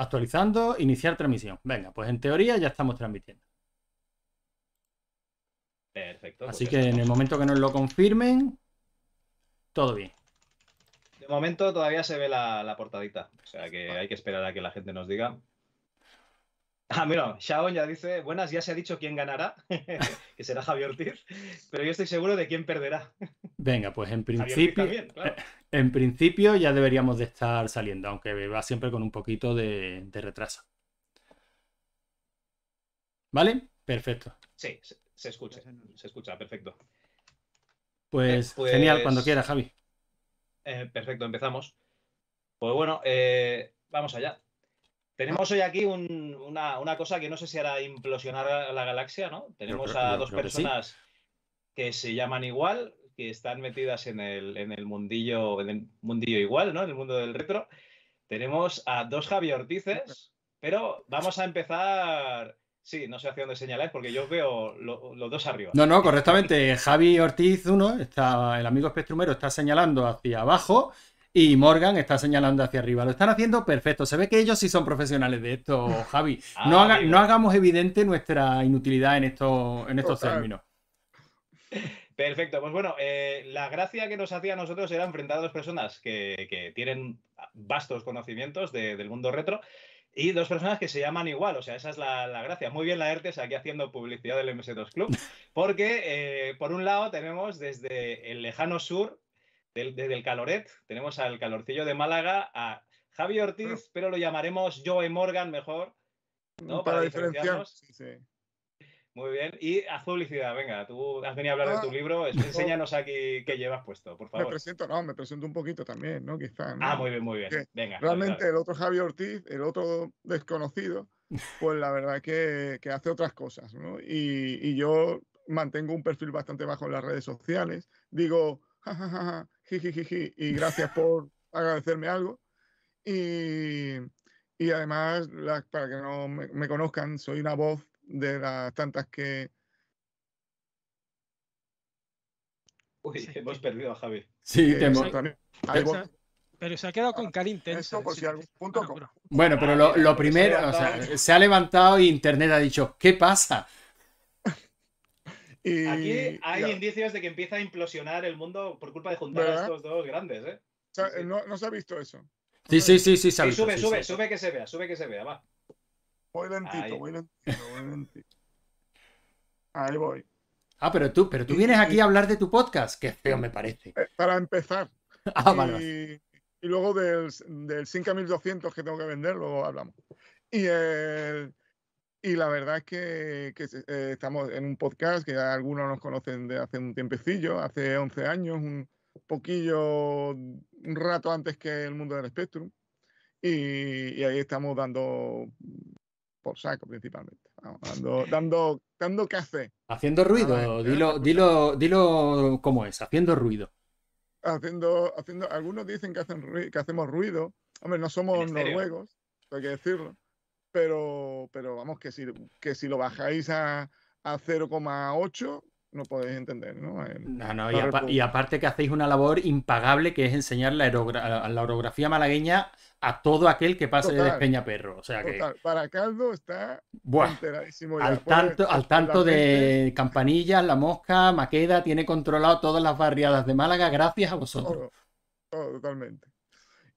Actualizando, iniciar transmisión. Venga, pues en teoría ya estamos transmitiendo. Perfecto. Así pues que en el momento que nos lo confirmen, todo bien. De momento todavía se ve la, la portadita. O sea que hay que esperar a que la gente nos diga. Ah, mira, Shaon ya dice, buenas, ya se ha dicho quién ganará, que será Javier Ortiz, pero yo estoy seguro de quién perderá. Venga, pues en principio, también, claro. en principio ya deberíamos de estar saliendo, aunque va siempre con un poquito de, de retraso. ¿Vale? Perfecto. Sí, se, se escucha, se escucha, perfecto. Pues, Eh, pues- genial, cuando quieras, Javi. Eh, perfecto, empezamos. Pues bueno, eh, vamos allá. Tenemos hoy aquí un- una, una cosa que no sé si hará implosionar a la galaxia, ¿no? Tenemos creo- a dos creo que sí. personas que se llaman igual, que están metidas en el, en el mundillo, en el mundillo igual, ¿no? En el mundo del retro. Tenemos a dos Javi Ortices, pero vamos a empezar. Sí, no sé hacia dónde señalar, porque yo veo lo- los dos arriba. No, no, correctamente. Javi Ortiz 1, está, el amigo espectrumero está señalando hacia abajo y Morgan está señalando hacia arriba. Lo están haciendo perfecto. Se ve que ellos sí son profesionales de esto, Javi. Ah, No, haga- amigo. no hagamos evidente nuestra inutilidad en estos, en estos Total. términos. Perfecto, pues bueno, eh, la gracia que nos hacía a nosotros era enfrentar a dos personas que, que tienen vastos conocimientos de- del mundo retro y dos personas que se llaman igual, o sea, esa es la, la gracia. Muy bien la ERTES aquí haciendo publicidad del MS2 Club, porque eh, por un lado tenemos desde el lejano sur, del, desde el Caloret, tenemos al calorcillo de Málaga, a Javi Ortiz, pero lo llamaremos Joe Morgan mejor. ¿no? Para, Para diferenciar. diferenciarnos. Sí, sí. Muy bien. Y haz publicidad, venga, tú has venido a hablar de tu Ah, libro, es- enséñanos aquí qué llevas puesto, por Me favor. presento, no, me presento un poquito también, ¿no? Quizás. ¿no? Ah, muy bien, muy bien. Venga. Realmente dale. el otro Javier Ortiz, el otro desconocido, pues la verdad que, que hace otras cosas, ¿no? Y, y yo mantengo un perfil bastante bajo en las redes sociales. Digo, jajaja, jijijiji, y gracias por agradecerme algo. Y, y además, la- para que no me, me conozcan, soy una voz de las tantas que... Uy, Sí. hemos perdido a Javi. Sí, que te hemos- también- hay voz- pero se ha quedado con cara intensa. Eso por sí. si algún punto Bueno, pero- Bueno, pero lo, lo primero, o sea, levantado. se ha levantado y Internet ha dicho, ¿qué pasa? Y- Aquí hay indicios de que empieza a implosionar el mundo por culpa de juntar a estos dos grandes, ¿eh? o sea, sí, sí. no, no se ha visto eso. Sí, sí, sí, sí, se ha visto, sube, sí, sube, sí. sube que se vea, sube que se vea, va. Voy lentito, Ahí. voy lentito, voy lentito. Ahí voy. Ah, pero tú, pero tú vienes aquí a hablar de tu podcast. Qué feo me parece. Eh, para empezar. Ah, vale, vale. y, y luego del, del 5200 que tengo que vender, luego hablamos. Y, el- y la verdad es que, que eh, estamos en un podcast que ya algunos nos conocen de hace un tiempecillo, hace 11 años, un poquillo, un rato antes que el mundo del Spectrum. Y, y ahí estamos dando por saco principalmente. Vamos, dando, dando, dando café. Haciendo Nada, ruido, dilo, dilo, dilo cómo es, haciendo ruido. haciendo, haciendo, algunos dicen que, hacen que hacemos ruido. Hombre, no somos noruegos, hay que decirlo. Pero, pero vamos, que si, que si lo bajáis a, a 0,8, no podéis entender, ¿no? El- No, no, y, apa- y aparte que hacéis una labor impagable que es enseñar la, la orografía malagueña a todo aquel que pase de Total. Peñaperro. O sea que, para Caldo está buah, enteradísimo ya. al tanto, al la tanto gente- de Campanillas, La Mosca, Maqueda, tiene controlado todas las barriadas de Málaga gracias a vosotros. Todo, todo, totalmente.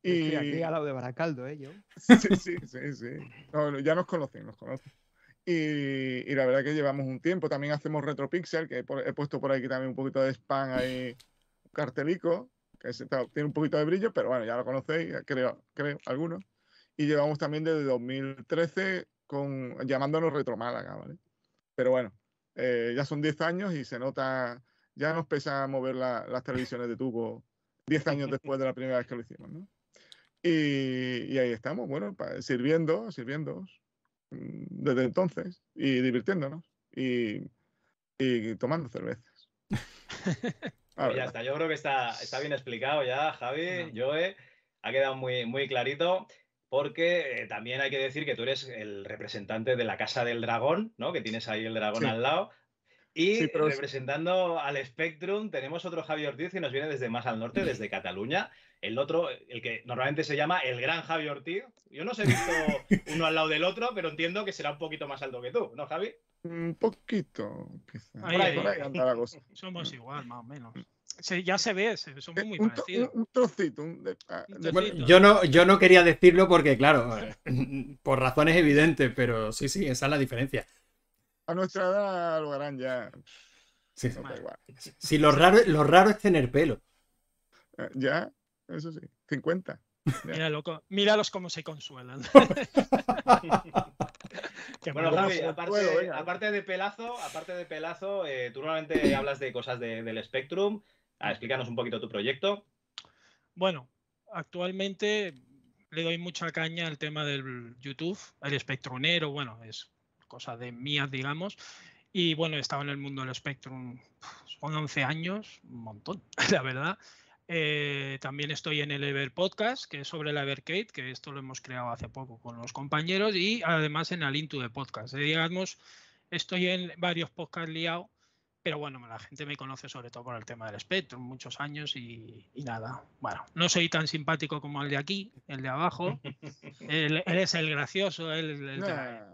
Estoy Y aquí al lado de Baracaldo, ¿eh? Yo. sí, sí, sí, sí. No, ya nos conocen, nos conocen. Y, y la verdad que llevamos un tiempo. También hacemos Retropixel, que he, he puesto por aquí también un poquito de spam ahí, un cartelico, que se- está- tiene un poquito de brillo, pero bueno, ya lo conocéis, creo, creo, algunos. Y llevamos también desde 2013 con, llamándonos Retro Málaga, ¿vale? Pero bueno, eh, ya son 10 años y se nota, ya nos pesa mover la- las televisiones de tubo 10 años después de la primera vez que lo hicimos, ¿no? Y, y ahí estamos, bueno, sirviendo, sirviendo desde entonces y divirtiéndonos y, y tomando cervezas. Pues ya está, yo creo que está, está bien explicado ya, Javi, Joe, ha quedado muy, muy clarito. Porque eh, también hay que decir que tú eres el representante de la Casa del Dragón, ¿no? Que tienes ahí el dragón Sí. al lado. Y Sí, representando al Spectrum tenemos otro Javi Ortiz que nos viene desde más al norte, desde Cataluña. El otro, el que normalmente se llama el gran Javi Ortiz. Yo no os he visto uno al lado del otro, pero entiendo que será un poquito más alto que tú, ¿no, Javi? Un poquito, quizá. Ahí, por ahí, ahí. por ahí anda la cosa. Somos igual, más o menos. Se- ya se ve, se- somos muy Eh, un, to- parecidos. un- un trocito. un de- ah, de- Bueno, yo no, yo no quería decirlo porque, claro, por razones evidentes, pero sí, sí, esa es la diferencia. a nuestra edad lo harán ya. Sí. no igual. Si lo raro, lo raro es tener pelo. Ya, eso sí. 50. Míralo co- míralos cómo se consuelan. Bueno. Javi, aparte, de pelazo, aparte de pelazo, eh, tú normalmente hablas de cosas de- del Spectrum. Ah, explícanos un poquito tu proyecto. Bueno, actualmente le doy mucha caña al tema del YouTube, el espectrunero, bueno, es cosa de mías, digamos. Y bueno, he estado en el mundo del Spectrum, son 11 años, un montón, la verdad. Eh, también estoy en el Ever Podcast, que es sobre la Evercade, que esto lo hemos creado hace poco con los compañeros, y además en Alintu de Podcast. Eh, digamos, estoy en varios podcasts liados, pero bueno, la gente me conoce sobre todo por el tema del Spectrum, muchos años y, y nada. Bueno, no soy tan simpático como el de aquí, el de abajo. él, él es el gracioso, él, el, el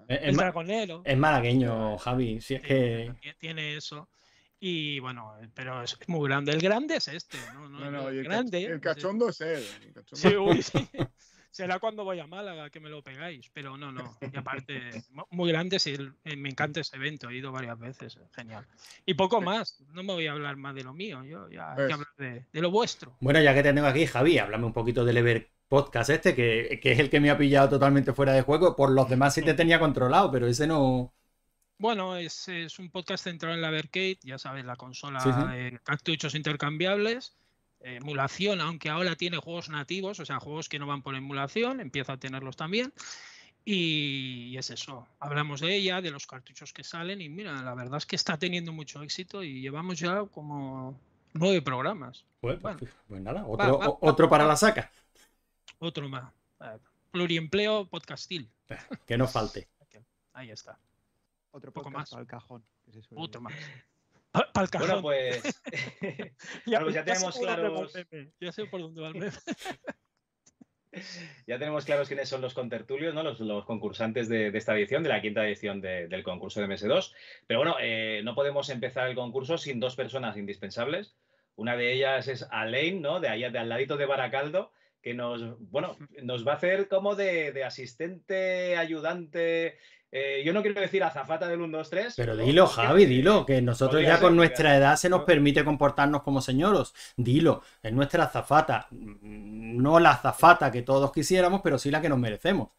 Es, el es ma- dragonero. es malagueño, Javi. Si es que. Tiene eso. Y bueno, pero es muy grande. El grande es este, ¿no? no, no, el no, grande. el es- cachondo es él. el cachondo Sí, uy, sí. Será cuando voy a Málaga que me lo pegáis, pero no, no. Y aparte, mu- muy grande, sí, eh, me encanta ese evento, he ido varias veces, eh, genial. Y poco más, no me voy a hablar más de lo mío, yo ya hay que Eso. hablar de, de lo vuestro. Bueno, ya que te tengo aquí, Javi, háblame un poquito del Ever Podcast este, que, que es el que me ha pillado totalmente fuera de juego. Por los demás sí te tenía controlado, pero ese no. Bueno, es, es un podcast centrado en la Evercade, ya sabes, la consola Sí, sí. de cartuchos intercambiables, eh, emulación, aunque ahora tiene juegos nativos, o sea, juegos que no van por emulación, empieza a tenerlos también. Y, es eso, hablamos de ella, de los cartuchos que salen y mira, la verdad es que está teniendo mucho éxito y llevamos ya como nueve programas. Pues, Bueno. pues nada, otro, Va, va, o- otro va, para la saca. Otro más. eh, pluriempleo podcastil. Que no falte. Ahí está. Otro Poco más. para el cajón. que se suele Otro más. Para el cajón. Bueno, pues bueno, pues ya sé tenemos por dónde va el claros- Ya sé por dónde va el meme. ya tenemos claros quiénes son los contertulios, ¿no? los, los concursantes de, de esta edición, de la quinta edición de- del concurso de MS2. Pero bueno, eh, no podemos empezar el concurso sin dos personas indispensables. Una de ellas es Alain, ¿no? De allá, de al ladito de Baracaldo, que nos, bueno, nos va a hacer como de, de asistente, ayudante. Eh, yo no quiero decir azafata del 1, 2, 3. Pero dilo, Javi, dilo, que nosotros ya con nuestra edad se nos No. permite comportarnos como señoros. Dilo, es nuestra azafata. No la azafata que todos quisiéramos, pero sí la que nos merecemos.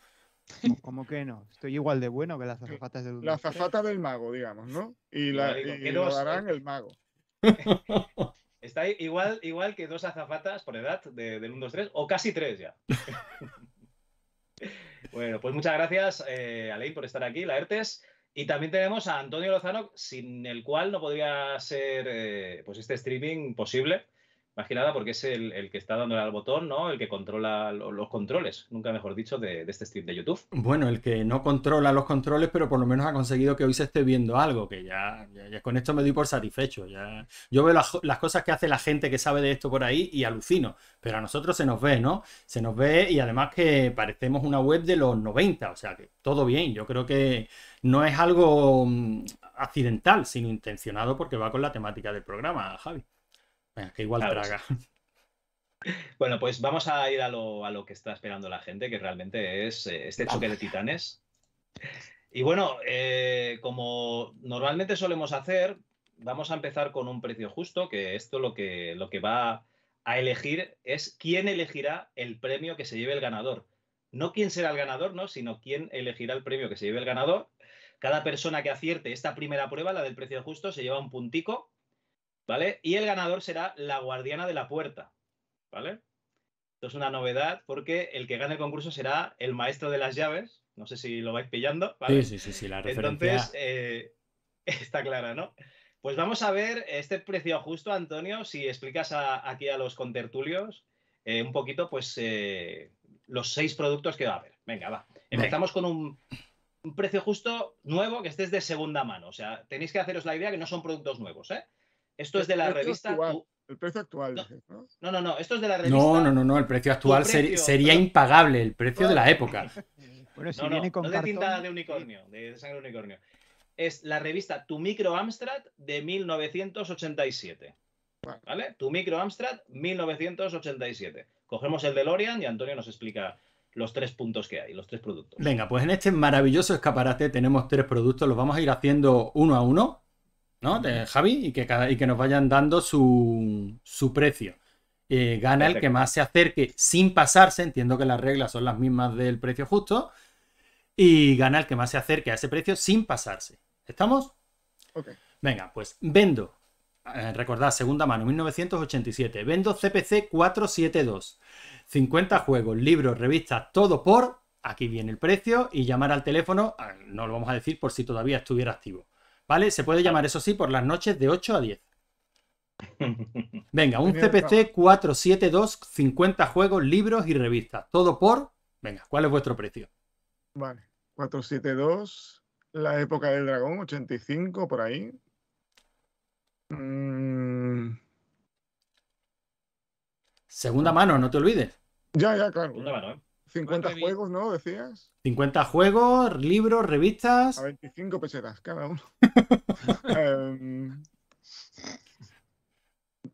¿Cómo- ¿Cómo que no? Estoy igual de bueno que las azafatas del La 1-2-3. azafata del mago, digamos, ¿no? Y, la, digo, y lo harán el mago. Está igual, igual que dos azafatas por edad de- del 1, 2, 3, o casi tres ya. bueno, pues muchas gracias, eh, por estar aquí, la ERTES. Y también tenemos a Antonio Lozano, sin el cual no podría ser eh, pues este streaming posible. Más que nada porque es el, el que está dándole al botón, ¿no? El que controla lo- los controles, nunca mejor dicho, de, de este stream de YouTube. Bueno, el que no controla los controles, pero por lo menos ha conseguido que hoy se esté viendo algo, que ya, ya- ya con esto me doy por satisfecho. Ya, yo veo las, las cosas que hace la gente que sabe de esto por ahí y alucino, pero a nosotros se nos ve, ¿no? Se nos ve y además que parecemos una web de los 90, o sea que todo bien. Yo creo que no es algo mm, accidental, sino intencionado porque va con la temática del programa, Javi. Venga, que igual traga. Bueno, pues vamos a ir a lo, a lo que está esperando la gente, que realmente es eh, este choque de titanes. Y bueno, eh, como normalmente solemos hacer, vamos a empezar con un precio justo, que esto lo que, lo que va a elegir es quién elegirá el premio que se lleve el ganador. No quién será el ganador, ¿no? sino quién elegirá el premio que se lleve el ganador. Cada persona que acierte esta primera prueba, la del precio justo, se lleva un puntico, ¿vale? Y el ganador será la guardiana de la puerta. ¿vale? Esto es una novedad porque el que gane el concurso será el maestro de las llaves. No sé si lo vais pillando, ¿vale? Sí, sí, sí, sí, la referencia. Entonces, eh, está clara, ¿no? Pues vamos a ver este precio justo, Antonio, si explicas a- aquí a los contertulios eh, un poquito, pues, eh, los seis productos que va a haber. Venga, va. Empezamos con un, un precio justo nuevo que estés de segunda mano. O sea, tenéis que haceros la idea que no son productos nuevos, ¿eh? Esto es de la revista. actual. El precio actual, No. dices, ¿no? No, no, no. Esto es de la revista. No, no, no, no. El precio actual ser- precio, sería pero- impagable, el precio de la época. Bueno, si No, no, viene con no de tinta cartón. de unicornio, de sangre de unicornio. Es la revista Tu Micro Amstrad de 1987. Vale. ¿Vale? Tu Micro Amstrad 1987. Cogemos el DeLorean y Antonio nos explica los tres puntos que hay, los tres productos. Venga, pues en este maravilloso escaparate tenemos tres productos, los vamos a ir haciendo uno a uno, ¿no? De Javi, y que, cada, y que nos vayan dando su, su precio. Eh, gana el que más se acerque sin pasarse, entiendo que las reglas son las mismas del precio justo, y gana el que más se acerque a ese precio sin pasarse. ¿Estamos? Ok. Venga, pues vendo, eh, recordad, segunda mano, 1987, vendo CPC 472, 50 juegos, libros, revistas, todo por, aquí viene el precio, y llamar al teléfono, ah, no lo vamos a decir por si todavía estuviera activo, ¿vale? Se puede llamar, eso sí, por las noches de 8 a 10. Venga, un CPC 472, 50 juegos, libros y revistas, todo por, venga, ¿cuál es vuestro precio? Vale. 472, la época del dragón, 85, por ahí. Mm, Segunda mano, no te olvides. ya, ya, claro. Segunda mano, ¿eh? 50 revi- juegos, ¿no? Decías. 50 juegos, libros, revistas. A 25 pesetas cada uno. Em,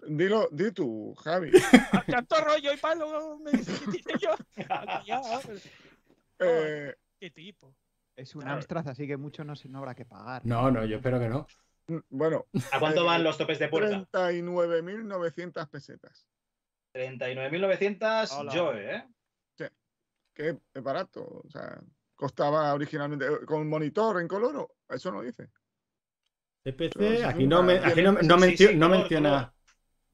dilo, di tú, Javi. Ah, Tanto rollo y palo me dice yo. Eh, ¿Qué tipo? Es un. Amstrad, así que mucho no, se- no habrá que pagar. No, no, yo espero que no. bueno, ¿A cuánto Eh, van los topes de puerta? 39.900 pesetas. 39.900 Hola. Joe, ¿eh? Que es- barato. O sea, costaba originalmente eh, con monitor en color. ¿o? Eso no dice. CPC, aquí no, me- aquí no, no Sí, mencio- sí, no color, menciona. color.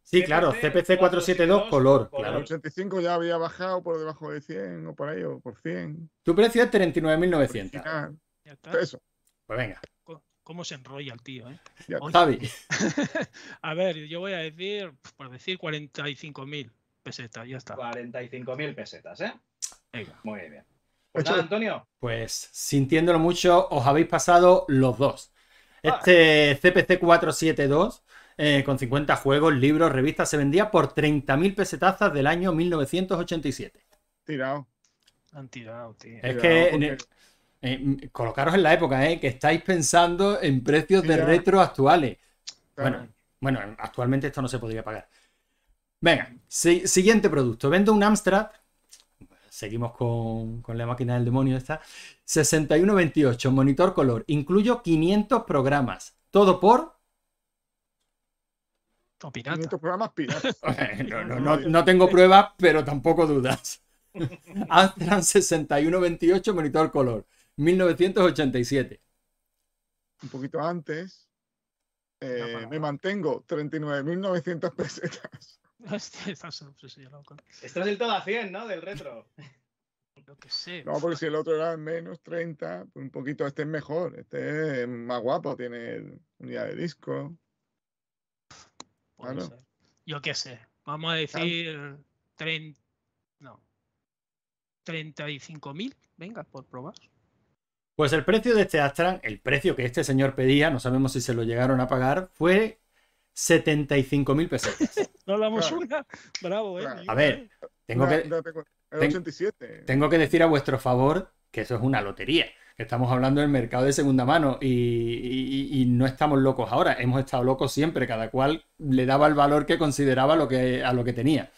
Sí, claro, CPC 472 color, color. El claro. 85 ya había bajado por debajo de 100 o por ahí, o por 100. Tu precio es 39.900. Original. Ya está. Eso. Pues venga, ¿Cómo se enrolla el tío, eh? Ya Oye, Javi. a ver, yo voy a decir, por decir 45.000 pesetas, ya está. 45.000 pesetas, ¿eh? Venga. Muy bien. Pues nada, Antonio. Pues sintiéndolo mucho, os habéis pasado los dos. Este CPC 472, eh, con 50 juegos, libros, revistas, se vendía por 30.000 pesetazas del año 1987. tirado. Han tirado, tío. Es que porque- en- eh, colocaros en la época, eh, que estáis pensando en precios de retro actuales. claro, Bueno, bueno, actualmente esto no se podría pagar. Venga, si- siguiente producto. Vendo un Amstrad. Seguimos con, con la máquina del demonio esta. 6128, monitor color. Incluyo 500 programas. Todo por... O pirata. 500 programas piratas. No, no, no, no tengo pruebas, pero tampoco dudas. Amstrad 6128, monitor color. 1987. Un poquito antes. eh, me mantengo 39.900 pesetas. Hostia, estás obsesionado. Estás del todo a 100, ¿no? Del retro. Yo qué sé. No, porque si el otro era menos 30, pues un poquito este es mejor. Este es más guapo, tiene unidad de disco. puede claro. ser. Yo qué sé. Vamos a decir. tren- No. 35.000. Venga, por probar. Pues el precio de este Amstrad, el precio que este señor pedía, no sabemos si se lo llegaron a pagar, fue 75.000 pesetas. No damos Claro. una. Bravo, eh. Claro. A ver. Tengo que, date cuenta, el ten- 87. tengo que decir a vuestro favor que eso es una lotería. que Estamos hablando del mercado de segunda mano y, y- y no estamos locos ahora. Hemos estado locos siempre. Cada cual le daba el valor que consideraba lo que, a lo que tenía.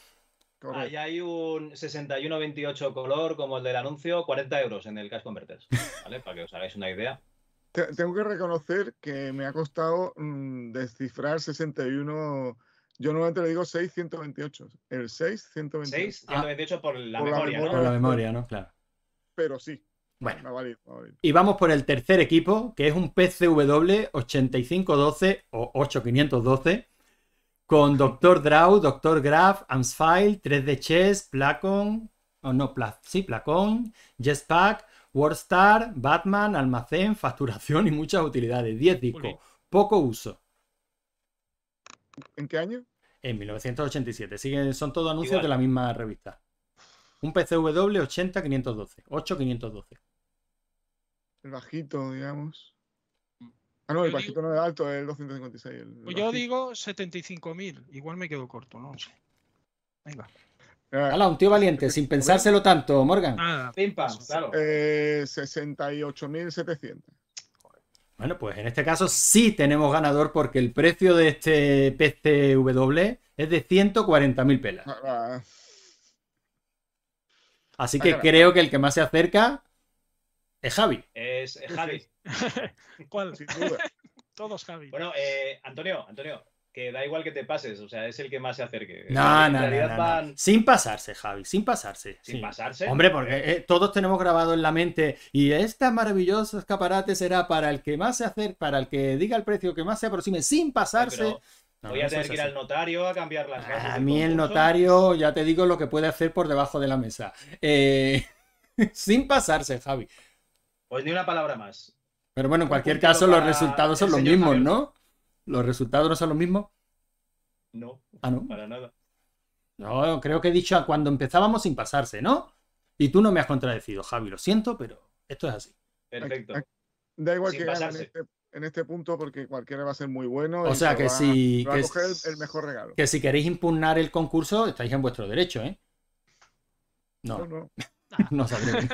Ahí hay un 6128 color como el del anuncio, 40 euros en el Cash Converters. ¿Vale? Para que os hagáis una idea. Te- Tengo que reconocer que me ha costado mm, descifrar 61. Yo normalmente le digo 6, 128. El 6, 128. 6, 128 por la Por la memoria, memoria. ¿no? Con la memoria, ¿no? Claro. Pero sí, Bueno. me valido. me. Y vamos por el tercer equipo, que es un PCW 8512 o 8512, con Dr. Draw, Dr. Graph, Amsfile, 3D Chess, Placon, o no, Pla- sí, Placon, Jetpack, WordStar, Batman, almacén, facturación y muchas utilidades. 10 discos, poco uso. ¿En qué año? En 1987. Siguen, son todos anuncios Igual. de la misma revista. Un PCW 80512, 8512. el bajito, digamos. Ah, no, el Yo bajito no es alto, es el 256. el Pues yo digo 75.000. Igual me quedo corto, no sé. Venga. Ah, Hala, un tío valiente, sin pensárselo tanto, Morgan. Nada. Pim pam, claro. eh, 68.700. Bueno, pues en este caso sí tenemos ganador porque el precio de este PCW es de 140.000 pelas. Ah, ah, Así Ah, que claro. creo que el que más se acerca es Javi. Es eh, Javi. ¿Cuál? sin duda. Todos Javi. Bueno, eh, Antonio, Antonio, que da igual que te pases, o sea, es el que más se acerque. No, no, no, Sin pasarse, Javi, sin pasarse. sin sí. pasarse. Hombre, porque eh, todos tenemos grabado en la mente y este maravilloso escaparate será para el que más se acerque, para el que diga el precio que más se aproxime sin pasarse. pero No, voy a tener que ir al notario a cambiar las bases A del mí el notario, ya te digo lo que puede hacer por debajo de la mesa. Eh, sin pasarse, Javi. Pues ni una palabra más. Pero bueno, en cualquier caso, los resultados son los mismos, Javier. ¿no? Los resultados no son los mismos. No, Ah, no. para nada. No, creo que he dicho cuando empezábamos sin pasarse, ¿no? Y tú no me has contradecido, Javi, lo siento, pero esto es así. Perfecto. Aquí- Da igual Sin que gane en pasarse. este, en este punto porque cualquiera va a ser muy bueno. O sea se que va- si- va a que coger s- el, el mejor regalo. Que si queréis impugnar el concurso, estáis en vuestro derecho, ¿eh? No, No, no. no sabré.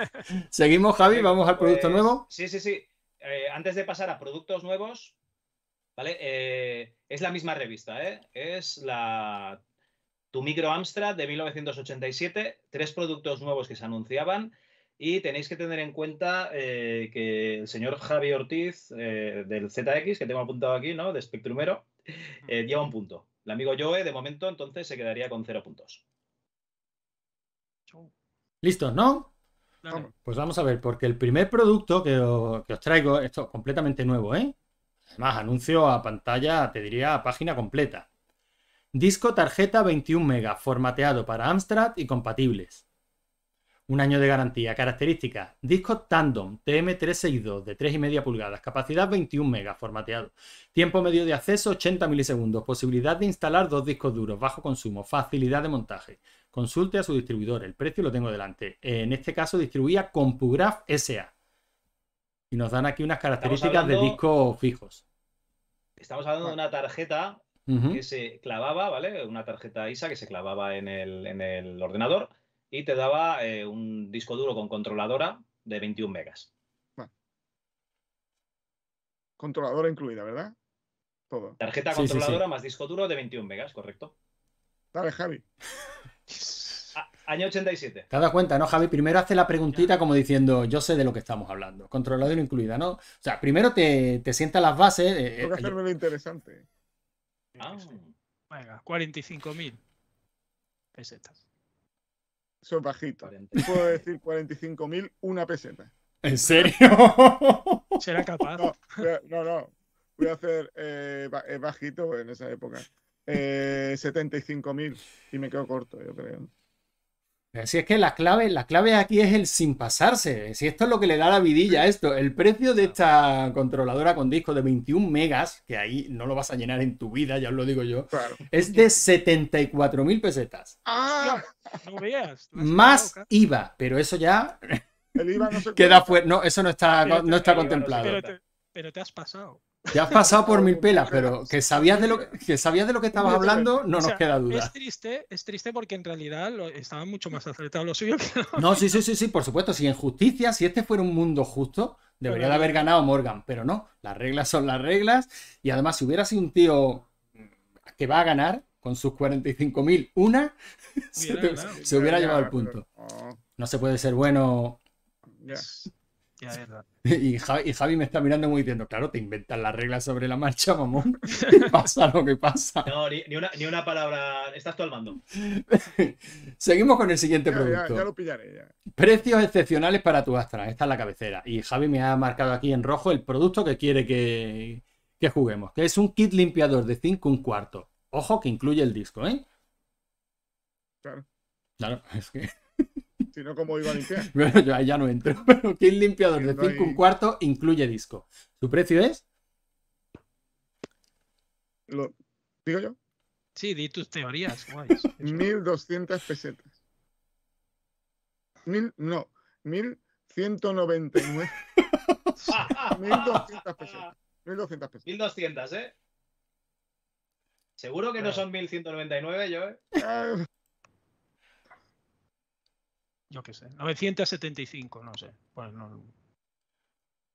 Seguimos, Javi, vamos al producto Pues, nuevo. Sí, sí, sí. Eh, antes de pasar a productos nuevos, ¿vale? Eh, es la misma revista, ¿eh? Es la Tu Micro Amstrad de 1987, tres productos nuevos que se anunciaban y tenéis que tener en cuenta eh, que el señor Javi Ortiz eh, del ZX, que tengo apuntado aquí, ¿no? De Spectrumero, eh, lleva un punto. El amigo Joe, de momento, entonces se quedaría con cero puntos. ¿Listos, no? Dale. Pues vamos a ver, porque el primer producto que os, que os traigo, esto es completamente nuevo, ¿eh? Además, anuncio a pantalla, te diría, a página completa. Disco tarjeta 21 megas, formateado para Amstrad y compatibles. Un año de garantía. Características. Disco Tandem TM362 de 3,5 pulgadas. Capacidad 21 megas, formateado. Tiempo medio de acceso 80 milisegundos. Posibilidad de instalar dos discos duros. Bajo consumo. Facilidad de montaje. Consulte a su distribuidor. El precio lo tengo delante. En este caso distribuía CompuGraph SA. Y nos dan aquí unas características de discos fijos. Estamos hablando de una tarjeta que se clavaba, ¿vale? Una tarjeta ISA que se clavaba en el, en el ordenador y te daba eh, un disco duro con controladora de 21 megas. Controladora incluida, ¿verdad? Todo. Tarjeta Sí, sí, sí. controladora más disco duro de 21 megas, correcto. Dale, Javi. Año 87. ¿Te has dado cuenta, no, Javi? Primero hace la preguntita como diciendo, yo sé de lo que estamos hablando. Controlador incluida, ¿no? O sea, primero te, te sienta las bases. eh, Tengo que eh, hacerme lo interesante. Ah, Venga, 45.000 pesetas. Eso es bajito. 40. Puedo decir 45.000, una peseta. ¿En serio? ¿Será capaz? No, no, no. Voy a hacer eh, bajito en esa época. Eh, 75.000 y me quedo corto, yo creo. Si es que la clave, la clave aquí es el sin pasarse. Si esto es lo que le da la vidilla a esto. El precio de esta controladora con disco de 21 megas, que ahí no lo vas a llenar en tu vida, ya os lo digo yo, Claro. es de 74.000 pesetas. ¡Ah! No veas. Más IVA, pero eso ya El IVA no se queda fuera. No, eso no está, no está contemplado. Pero te, pero te has pasado. Ya has pasado por mil pelas, pero que sabías de lo que, que sabías de lo que estabas hablando, no O nos sea, queda duda. Es triste, es triste porque en realidad lo- estaba mucho más acertado lo suyo que lo- No, sí, sí, sí, sí, por supuesto. Si en justicia, si este fuera un mundo justo, debería de haber ganado Morgan, pero no. Las reglas son las reglas. Y además, si hubiera sido un tío que va a ganar con sus 45.000 una, se, Hubiera te- ganado. se hubiera Ya, llevado el punto. No se puede ser bueno. Y Javi, y Javi me está mirando muy diciendo, claro, te inventas las reglas sobre la marcha, mamón. pasa lo que pasa. No, ni, ni una, ni una palabra. Estás tú al mando. Seguimos con el siguiente Ya, producto. ya lo pillaré. Ya. Precios excepcionales para tu Astra. Esta es la cabecera. Y Javi me ha marcado aquí en rojo el producto que quiere que, que juguemos. Que es un kit limpiador de 5 un cuarto. Ojo que incluye el disco, ¿eh? Claro. Claro, es que Si no, ¿cómo iba a limpiar? bueno, yo ahí ya no entro. Pero kit limpiador de No 5 un cuarto incluye disco. ¿Su precio es? Lo, ¿Digo yo? Sí, di tus teorías. guays. Eso. 1.200 pesetas. Mil, no, 1.100 199. 1200 pesetas. 1200 pesetas. 1200, ¿eh? Seguro que no son 1199, yo, ¿eh? Yo qué sé. 975, no sé. Pues no-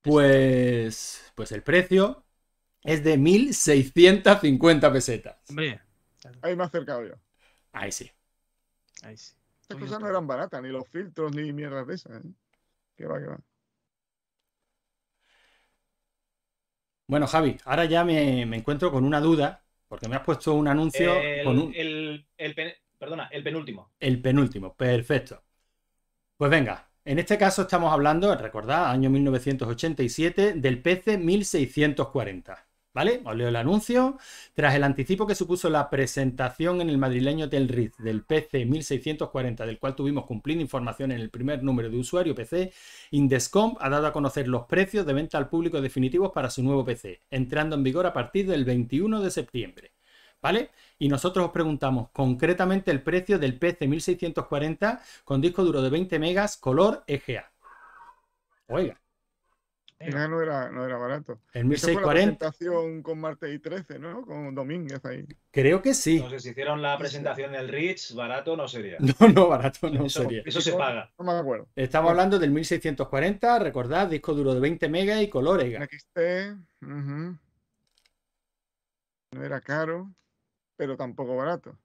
Pues, pues el precio es de 1.650 pesetas. Hombre, ahí me he acercado yo. Ahí sí. ahí sí. Estas cosas no eran baratas, ni los filtros, ni mierdas de esas. ¿eh? Que va, que va. Bueno, Javi, ahora ya me, me encuentro con una duda, porque me has puesto un anuncio El, con un- el- el pen- perdona, el penúltimo. el penúltimo. Perfecto. Pues venga, en este caso estamos hablando, recordad, año 1987, del PC 1640. ¿Vale? Os leo el anuncio. Tras el anticipo que supuso la presentación en el madrileño Hotel Ritz del PC 1640, del cual tuvimos cumplida información en el primer número de usuario PC, Indescomp ha dado a conocer los precios de venta al público definitivos para su nuevo PC, entrando en vigor a partir del 21 de septiembre. ¿Vale? Y nosotros os preguntamos concretamente el precio del PC 1640 con disco duro de 20 megas color EGA. Oiga, Venga. Ya no era, no era barato. el Esa fue la 1640 presentación con Marte y 13, ¿no? Con Domínguez ahí. creo que sí. No sé si hicieron la presentación del Rich, barato no sería. No, no, barato no eso, sería. eso se paga. No me acuerdo. Estamos hablando del 1640, recordad, disco duro de 20 megas y color EGA. XT. ujú. No era caro, pero tampoco barato.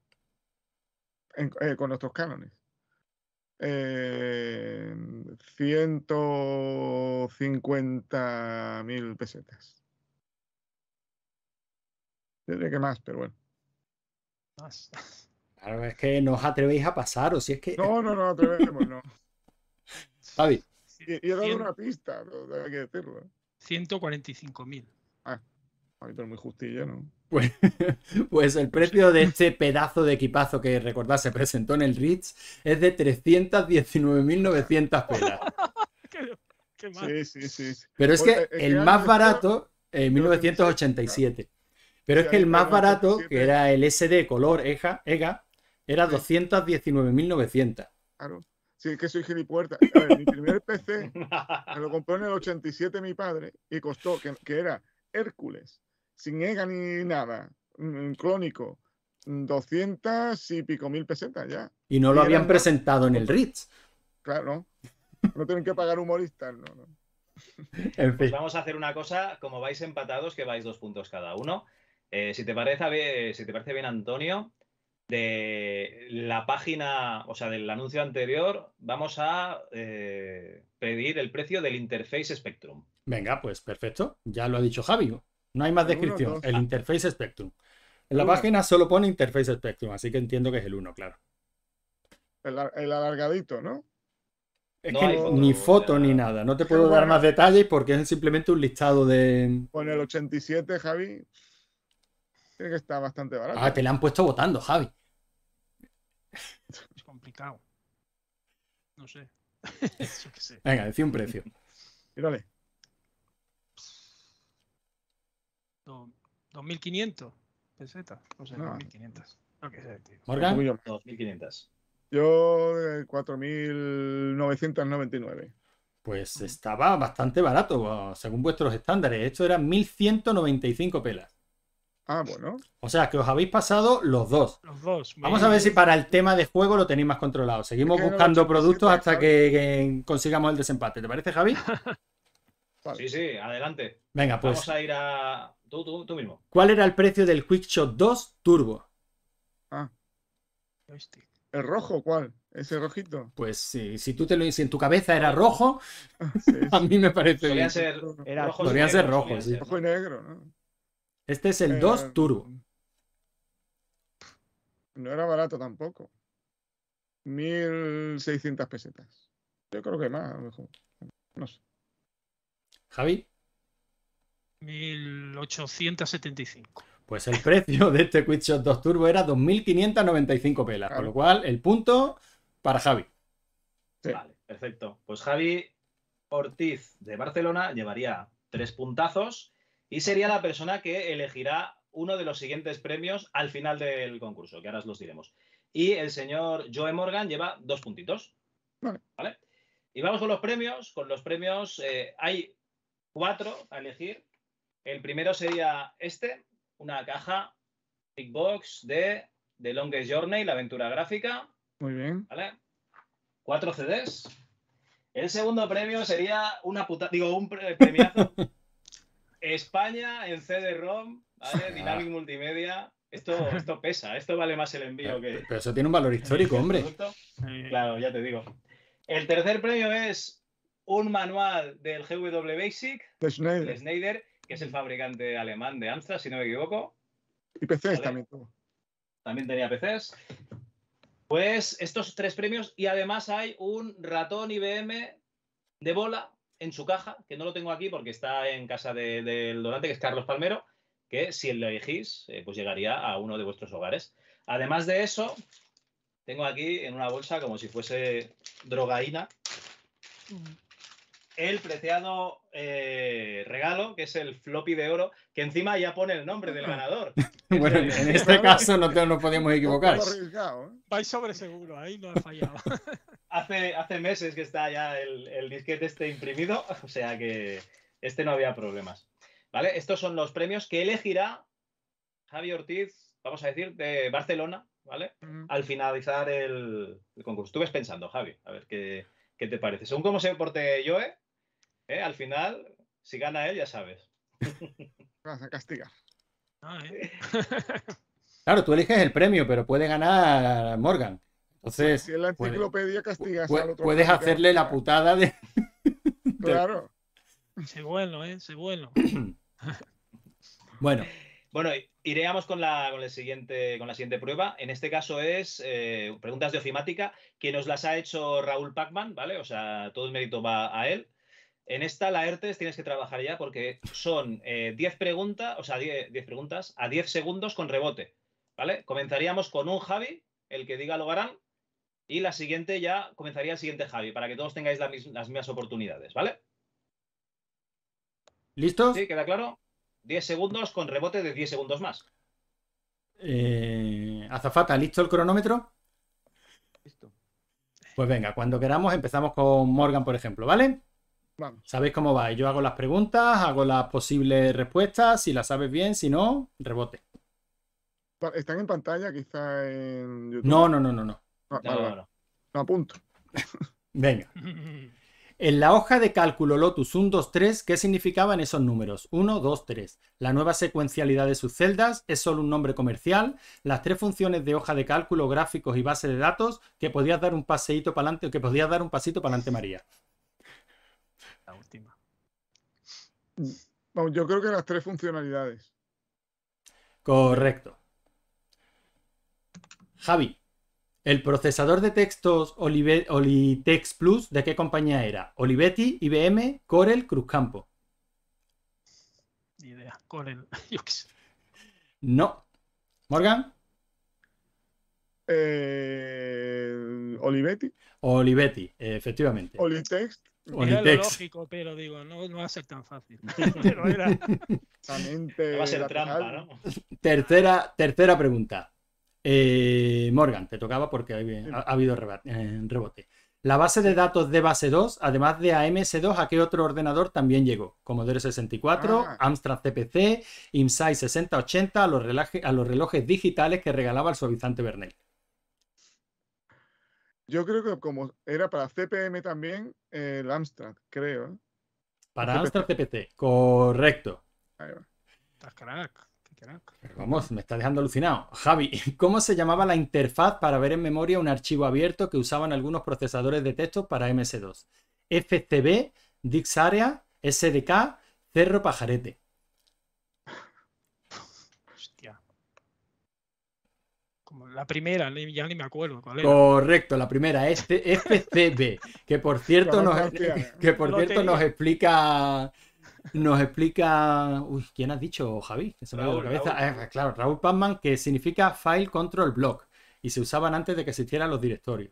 En- eh, con nuestros cánones. Eh, 150 mil pesetas. Yo diría que más, pero bueno. Más. Claro, es que no os atrevéis a pasar, o si es que. No, no, no, atrevemos, no. Javi, Y, y he dado una pista, no, hay que decirlo. 145.000. Ay, pero muy justillo, ¿no? Pues, pues el precio de este pedazo de equipazo que recordad se presentó en el Ritz es de 319.900 pelas. ¿Qué, qué más? Sí, sí, sí. Pero es Oye, que ¿en qué el más barato, en 1987. Pero es que el más barato, 87. que era el SD color EGA, EGA era Sí. 219.900. Claro. Sí, es que soy gilipuerta. A ver, mi primer PC me lo compró en el 87 mi padre y costó, que, que era Hércules, sin EGA ni nada, clónico, mm, 200 y pico mil pesetas ya. Y no lo habían presentado en el Ritz. Claro, no tienen que pagar humoristas, no, no. En Pues vamos a hacer una cosa, como vais empatados, que vais dos puntos cada uno. Eh, si, te parece, bien- si te parece bien, Antonio, de la página, o sea, del anuncio anterior, vamos a eh, pedir el precio del Interface Spectrum. Venga, pues perfecto. Ya lo ha dicho Javi. No hay más descripción. El Interface Spectrum. En la página solo pone Interface Spectrum, así que entiendo que es el 1, claro. El, ar- el alargadito, ¿no? Es No que foto, ni foto ni nada. No te puedo dar más detalles porque es simplemente un listado de. Con el 87, Javi, tiene que estar bastante barato. Ah, te le han puesto votando, Javi. Es complicado. No sé. Yo qué sé. Venga, decía un precio. Mírale. Do- 2.500 pesetas. No sé, No. 2.500. No que sé, tío. Un Morgan, poquillo más. 2.500. Yo, eh, 4.999. pues estaba bastante barato, según vuestros estándares. Esto eran 1195 pelas. Ah, bueno. O sea que os habéis pasado los dos. Los dos. Vamos a ver si para el tema de juego lo tenéis más controlado. Seguimos Es que buscando 87, productos hasta que, que consigamos el desempate. ¿Te parece, Javi? Vale. Sí, sí, adelante. Venga, pues, Vamos a ir a. Tú, tú, tú mismo. ¿cuál era el precio del Quickshot 2 Turbo? Joystick. ¿El rojo cuál? ¿Ese rojito? Pues si, si tú te lo si en tu cabeza era rojo, Sí, a sí. mí me parece bien. Solían ser Era- rojos. y Podrían ser solían sí. Rojo y negro, ¿no? Este es el Eh, 2 Turbo. No era barato tampoco. 1.600 pesetas. Yo creo que más, a lo mejor. No sé. Javi, 1875. pues el precio de este Quickshot 2 Turbo era 2.595 pelas. Con lo cual, el punto para Javi. Sí. Vale, perfecto. Pues Javi Ortiz de Barcelona llevaría tres puntazos y sería la persona que elegirá uno de los siguientes premios al final del concurso, que ahora os los diremos. Y el señor Joe Morgan lleva dos puntitos. Vale. Y vamos con los premios. Con los premios eh, hay cuatro a elegir. El primero sería este, una caja Big Box de The Longest Journey, la aventura gráfica. Muy bien. ¿Vale? Cuatro CDs. El segundo premio sería una puta, digo, un pre- premiazo. España en CD-ROM, ¿vale? Dynamic Multimedia. Esto, esto pesa, esto vale más el envío que. Pero eso tiene un valor histórico, hombre. Claro, ya te digo. El tercer premio es un manual del GW Basic, De de Schneider. Que es el fabricante alemán de Amstrad, si no me equivoco. Y PCs Vale. también. También tenía PCs. Pues estos tres premios y además hay un ratón IBM de bola en su caja, que no lo tengo aquí porque está en casa de- del donante, que es Carlos Palmero, que si lo elegís, eh, pues llegaría a uno de vuestros hogares. Además de eso, tengo aquí en una bolsa como si fuese drogaína el preciado eh, regalo, que es el floppy de oro, que encima ya pone el nombre del ganador. Bueno, en en este caso no te- nos podíamos equivocar. ¿eh? Vais sobre seguro, ahí no he fallado. Hace, hace meses que está ya el, el disquete este imprimido, o sea que este no había problemas. ¿Vale? Estos son los premios que elegirá Javi Ortiz, vamos a decir, de Barcelona, ¿vale? Al finalizar el, el concurso. Estuve pensando, Javi, a ver qué, qué te parece. Según cómo se porte Joe, ¿eh? al final, si gana él, ya sabes. Vas a castigar. Ah, ¿eh? Claro, tú eliges el premio, pero puede ganar Morgan. Entonces, Si en la puede- enciclopedia castigas pu- al otro. puedes hacerle la putada de. Claro. Sé bueno, ¿eh? Sé bueno. Bueno, Bueno, iríamos con la, con, el siguiente, con la siguiente prueba. En este caso es eh, preguntas de ofimática, que nos las ha hecho Raúl Pacman, ¿vale? O sea, todo el mérito va a él. En esta, la ERTES, tienes que trabajar ya porque son eh, 10 preguntas, o sea, 10, 10 preguntas a 10 segundos con rebote, ¿vale? Comenzaríamos con un Javi, el que diga lo harán, y la siguiente ya comenzaría el siguiente Javi, para que todos tengáis la mis- las mismas oportunidades, ¿vale? ¿listos? ¿Sí? ¿Queda claro? 10 segundos con rebote de 10 segundos más. Eh, Azafata, ¿listo el cronómetro? Listo. Pues venga, cuando queramos empezamos con Morgan, por ejemplo, ¿vale? Vamos. Sabéis cómo va. Yo hago las preguntas, hago las posibles respuestas. Si las sabes bien, si no, rebote. ¿Están en pantalla quizá en YouTube? No, no, no, no, no. No, No, vale, no, vale. no. No, apunto. Venga. En la hoja de cálculo Lotus 1, 2, 3, ¿qué significaban esos números? 1, 2, 3. La nueva secuencialidad de sus celdas es solo un nombre comercial. Las tres funciones de hoja de cálculo, gráficos y base de datos que podías dar un paseíto para adelante, que podías dar un pasito para adelante, María. La última. Vamos, yo creo que las tres funcionalidades. Correcto. Javi, el procesador de textos Olive- Olitex Plus, ¿de qué compañía era? Olivetti, IBM, Corel, Cruzcampo. Ni idea. Con el. Yo qué sé. No. Morgan, Eh, Olivetti, Olivetti, efectivamente. Olitext, Era lo lógico, pero digo, no, no va a ser tan fácil. pero era. Va a ser lateral. trampa, ¿no? Tercera, tercera pregunta. Eh, Morgan, te tocaba porque ha, ha habido eh, rebote. La base de datos de base 2, además de a MS2, ¿a qué otro ordenador también llegó? Commodore 64, Ah. Amstrad CPC, IMSAI 6080, a los, relaje- a los relojes digitales que regalaba el suavizante Bernay. Yo creo que como era para CPM también, eh, el Amstrad, creo. ¿eh? Para. Amstrad CPC, correcto. Ahí va. Estás crack. Qué crack. Pero vamos, me está dejando alucinado. Javi, ¿cómo se llamaba la interfaz para ver en memoria un archivo abierto que usaban algunos procesadores de texto para MS2? FCB, Dixarea, SDK, Cerro Pajarete. Hostia. Como la primera, ya ni me acuerdo cuál era. Correcto, la primera, este FCB, que por cierto nos, que por cierto nos explica nos explica, uy, ¿quién has dicho, Javi? Que se me la cabeza. Raúl. Eh, claro, Raúl Pacman, que significa File Control Block y se usaban antes de que existieran los directorios.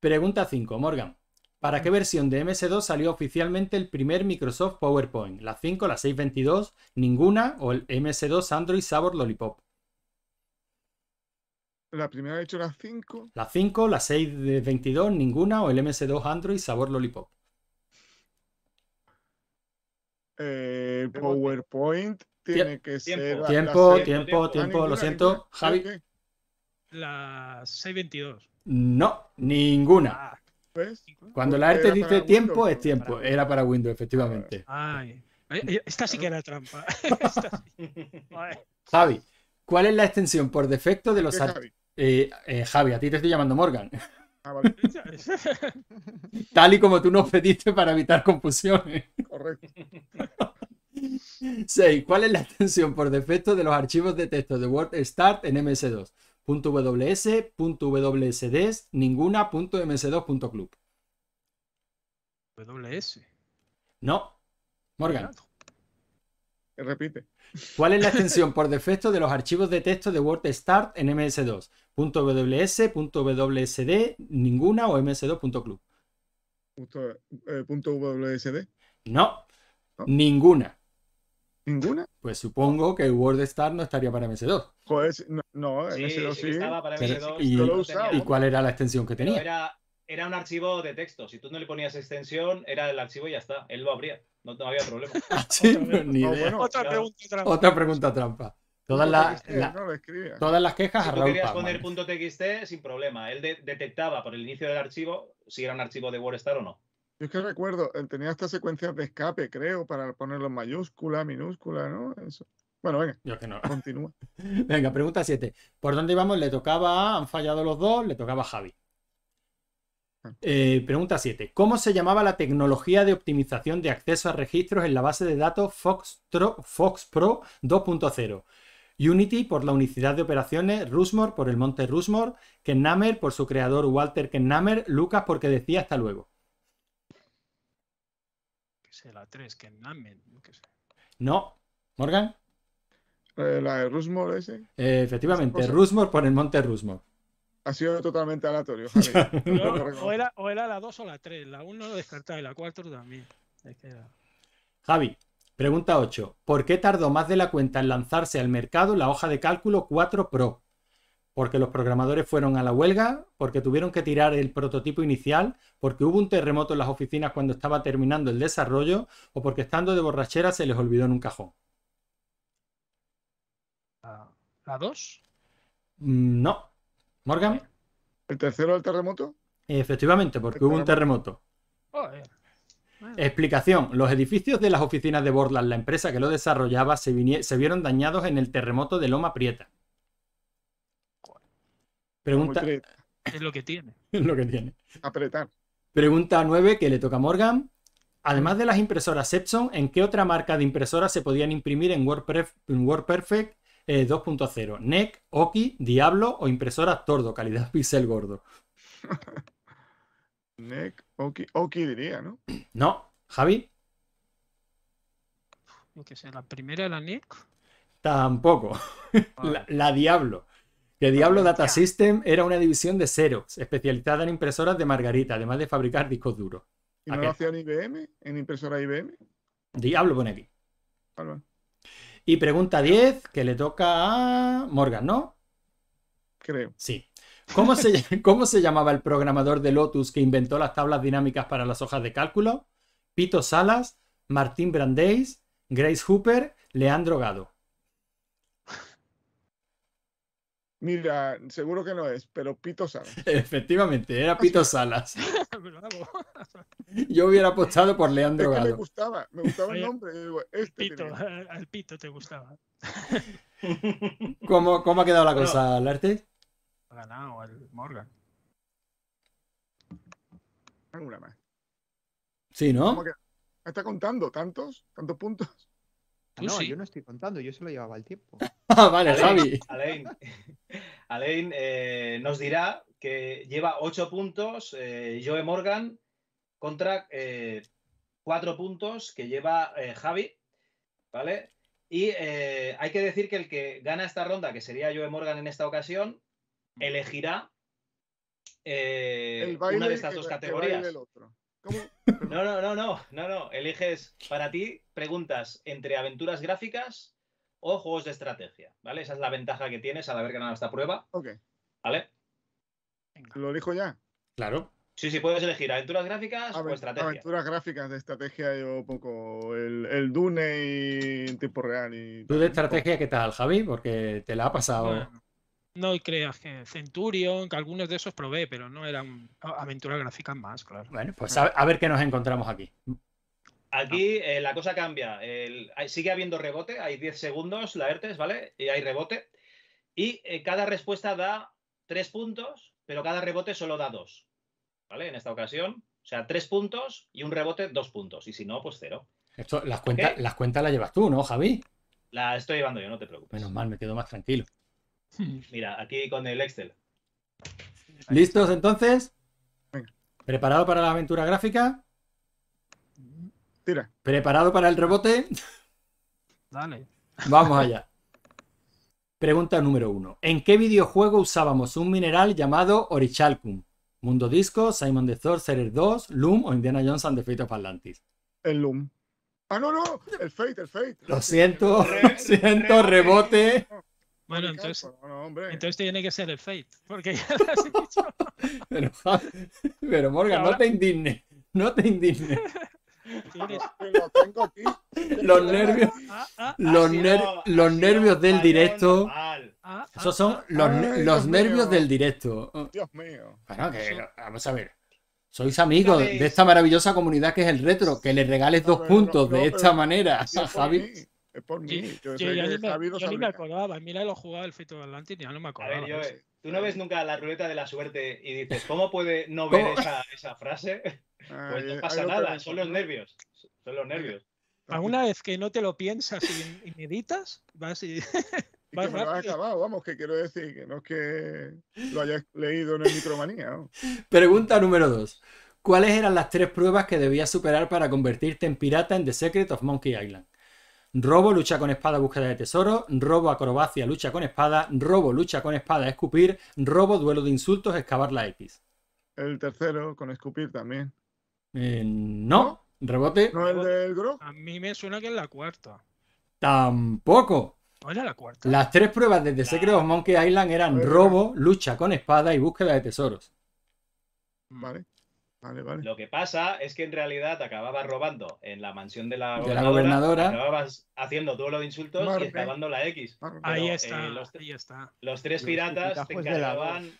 Pregunta 5, Morgan. ¿Para qué versión de MS2 salió oficialmente el primer Microsoft PowerPoint? ¿La 5, la 622, ninguna o el MS2 Android Sabor Lollipop? La primera he hecho las 5. La 5, la 6 de 22, ninguna, o el MS2 Android sabor Lollipop. Eh. PowerPoint tiene que ser. Tiempo. la- la Tiempo, tiempo, tiempo. Ah, lo siento. ninguna. Javi, La 622. no, ninguna. Ah, ¿Ves? Cuando la ERTE dice tiempo, Windows, es tiempo. Para Era para Windows, efectivamente. ay. Esta sí que era trampa. Sí. Javi, ¿cuál es la extensión por defecto de los... ¿Qué? Eh, eh, Javi, a ti te estoy llamando Morgan. Ah, vale, Tal y como tú nos pediste para evitar confusiones. correcto. 6. ¿Cuál es la extensión por defecto de los archivos de texto de Word Start en MS2? .ws, .wsds, ninguna, .ms2.club. WS. No. Morgan, Repite. ¿Cuál es la extensión por defecto de los archivos de texto de Word Start en MS2? .ws, .wsd, ninguna o ms2.club. Punto, eh, punto WSD. No. No. Ninguna. ¿Ninguna? Pues supongo que Word Start no estaría para MS2. Joder, si- no, no Sí, MS2 sí estaba para Pero- MS2. y- no Yo lo he tenía- usado. ¿Y cuál era la extensión que tenía? Era, era un archivo de texto. Si tú no le ponías extensión, era el archivo y ya está. Él lo abría. No, no había problema. Ah, sí, Otra ni idea. bueno. Otra pregunta trampa. Otra pregunta trampa. Todas, TXT, la- no todas las quejas Si a Raúl querías poner punto .txt, sin problema. Él de- detectaba por el inicio del archivo si era un archivo de WordStar o no. Yo es que recuerdo, eh, tenía estas secuencias de escape, creo, para ponerlo en mayúscula, minúscula, ¿no? Eso. Bueno, venga, Yo que no. continúa. Venga, pregunta 7. ¿Por dónde íbamos? Le tocaba a, han fallado los dos, le tocaba a Javi. Eh, pregunta 7. ¿Cómo se llamaba la tecnología de optimización de acceso a registros en la base de datos Fox, Fox Pro 2.0? Unity por la unicidad de operaciones, Rushmore por el monte Rushmore, Kennamer por su creador Walter Kennamer, Lucas porque decía hasta luego. Que sé, la 3, que Namen. yo qué sé. No. ¿Morgan? Eh, la de Rusmore ese Eh, efectivamente. Rushmore por el monte Rushmore. Ha sido totalmente aleatorio, Javi. No, o, era, o era la 2 o la 3. La 1 lo descartaba y la 4 también. Es que era- Javi, pregunta 8. ¿Por qué tardó más de la cuenta en lanzarse al mercado la hoja de cálculo 4 Pro? Porque los programadores fueron a la huelga, porque tuvieron que tirar el prototipo inicial, porque hubo un terremoto en las oficinas cuando estaba terminando el desarrollo, o porque estando de borrachera se les olvidó en un cajón. la, la 2. Mm, No. Morgan, ¿El tercero del terremoto? efectivamente, porque hubo un terremoto. Bueno, Explicación. Los edificios de las oficinas de Borland, la empresa que lo desarrollaba, se, vieron dañados en el terremoto de Loma Prieta. Pregunta, es lo que tiene. lo que tiene. Apretar. Pregunta 9 que le toca a Morgan. Además de las impresoras Epson, ¿en qué otra marca de impresoras se podían imprimir en WordPerfect eh, 2.0? NEC, Oki, Diablo o impresoras Tordo, calidad pixel gordo. Neck, Oki, Oki diría, ¿no? No, Javi, qué sé, la primera la NIC. tampoco. La, la Diablo. Que Diablo Data System era una división de Xerox, especializada en impresoras de Margarita, además de fabricar discos duros. ¿Y ¿A no lo hacía en IBM? ¿En impresora IBM? Diablo pone aquí. Vale. Y pregunta 10, que le toca a Morgan, ¿no? Creo. Sí. ¿Cómo se, ¿Cómo se llamaba el programador de Lotus que inventó las tablas dinámicas para las hojas de cálculo? Pito Salas, Martín Brandeis, Grace Hooper, Leandro Gado. Mira, seguro que no es, pero Pito sabe. Efectivamente, era Pito Salas. Yo hubiera apostado por Es Leandro que me Gado. gustaba, me gustaba el nombre. este Pito, al pito te gustaba. ¿Cómo, cómo ha quedado la cosa, Larte? Ha ganado el Morgan. Una más. Sí, ¿no? ¿Cómo que- ¿Me está contando tantos? ¿Tantos puntos? Tú no, sí. yo no estoy contando, yo se lo llevaba el tiempo. Ah, vale, Javi. Alain, Alain eh, nos dirá que lleva 8 puntos eh, Joe Morgan contra 4 puntos que lleva eh, Javi, ¿vale? Y eh, hay que decir que el que gana esta ronda, que sería Joe Morgan en esta ocasión, elegirá eh, El baile una de estas dos que categorías. baile el otro. ¿Cómo? No, no, no, no, no, no. Eliges para ti preguntas entre aventuras gráficas o juegos de estrategia, ¿vale? Esa es la ventaja que tienes al haber ganado esta prueba. Ok. ¿Vale? ¿Lo elijo ya? Claro. Sí, sí, puedes elegir aventuras gráficas o estrategia. Aventuras gráficas de estrategia, yo poco. El, el Dune y en tiempo real. Y ¿Tú de estrategia qué tal, Javi? Porque te la ha pasado. Bueno, no creas que Centurion, que algunos de esos probé, pero no eran aventuras gráficas más, claro. Bueno, pues a, a ver qué nos encontramos aquí. Aquí eh, la cosa cambia. El- sigue habiendo rebote, hay 10 segundos, la ERTES, ¿vale? Y hay rebote. Y eh, cada respuesta da 3 puntos, pero cada rebote solo da 2. ¿Vale? En esta ocasión. O sea, 3 puntos y un rebote, 2 puntos. Y si no, pues 0. Esto, las, cuentas, las cuentas las llevas tú, ¿no, Javi? La estoy llevando yo, no te preocupes. Menos mal, me quedo más tranquilo. Mira, aquí con el Excel. ¿Listos entonces? ¿Preparado para la aventura gráfica? Tira. ¿Preparado para el rebote? Dale. Vamos allá. Pregunta número uno. ¿En qué videojuego usábamos un mineral llamado Orichalcum? ¿Mundo Disco, Simon the Sorcerer 2, Loom o Indiana Jones and the Fate of Atlantis? El Loom. Ah, no, no. El Fate, el Fate. Lo siento, Re- lo siento, rebote. Bueno, entonces, No, no, hombre. entonces tiene que ser el Fate, porque ya lo has dicho. Pero, pero Morgan, no te indignes. No te indignes. Tienes- Que Lo tengo aquí. Los nervios, Ah, ah, los, Ha ner- los nervios del directo. ah, ah, Esos son ah. los, Ay, los nervios mío. del directo. Dios mío. Bueno, que vamos a ver. Sois amigos de esta maravillosa comunidad que es el retro. Que le regales dos puntos no, de esta manera a Javi. Es por mí. Yo, sé que ni me, yo ni me acordaba. Mira, lo jugaba el Fito de Atlantis y ya no me A acordaba. ver, yo, sí. ¿tú no ves nunca la ruleta de la suerte y dices, ¿cómo puede no ver esa, esa frase? Pues no pasa nada, son los nervios. Son los nervios. Para una vez que no te lo piensas y, y meditas, vas y. Y que vas me lo has acabado, vamos, que quiero decir que no es que lo hayas leído en el Micromanía. ¿no? Pregunta número 2. ¿Cuáles eran las tres pruebas que debías superar para convertirte en pirata en The Secret of Monkey Island? Robo, lucha con espada, búsqueda de tesoro. Robo, acrobacia, lucha con espada. Robo, lucha con espada, escupir. Robo, duelo de insultos, excavar la X. El tercero, con escupir también. Eh, no. Rebote. ¿No el del Grog? A mí me suena que es la cuarta. Tampoco. ¿No era la cuarta? Las tres pruebas de The Secret of Monkey Island eran robo, lucha con espada y búsqueda de tesoros. Vale. Vale, vale. Lo que pasa es que en realidad acababas robando en la mansión de la De la gobernadora. acababas haciendo duelo de insultos y excavando la X. Ahí pero, está, eh, los- ahí está. Los tres Los piratas te encargaban.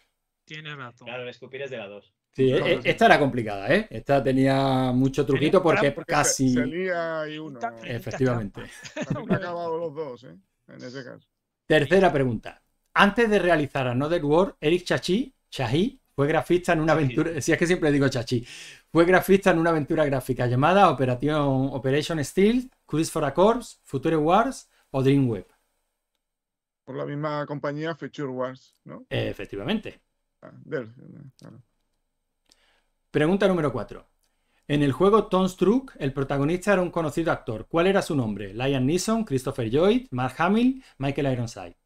Tiene razón. Claro, el escupir es de la 2. Sí, Claro, e- sí. esta era complicada, ¿eh? Esta tenía mucho truquito porque porque casi. Efectivamente. Han acabado los dos, ¿eh? En ese caso. Tercera pregunta. Antes de realizar Another World, Eric Chachi, Chahi, fue grafista en una aventura. Si es que siempre digo Chachi. Fue grafista en una aventura gráfica llamada Operación Operation Steel, Cruise for a Corps, Future Wars o Dreamweb. Por la misma compañía Feature Wars, ¿no? Efectivamente. Ah, claro. Pregunta número 4. En el juego Truck, el protagonista era un conocido actor. ¿Cuál era su nombre? Liam Neeson, Christopher Lloyd, Mark Hamill, Michael Ironside.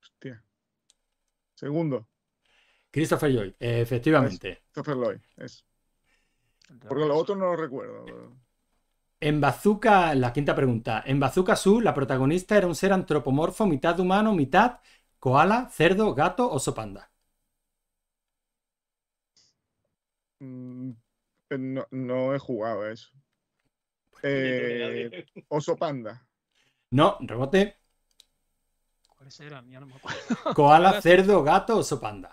Hostia. Segundo, Christopher Lloyd, efectivamente. Christopher Lloyd. Es. Porque los otros no los recuerdo. En Bazooka, la quinta pregunta. En Bazooka Su, la protagonista era un ser antropomorfo, mitad humano, mitad koala, cerdo, gato, oso panda. Mm, No, no he jugado a eso. Eh, oso panda. No, rebote. ¿Cuáles eran? Ya no me acuerdo. Koala, cerdo, gato, oso panda.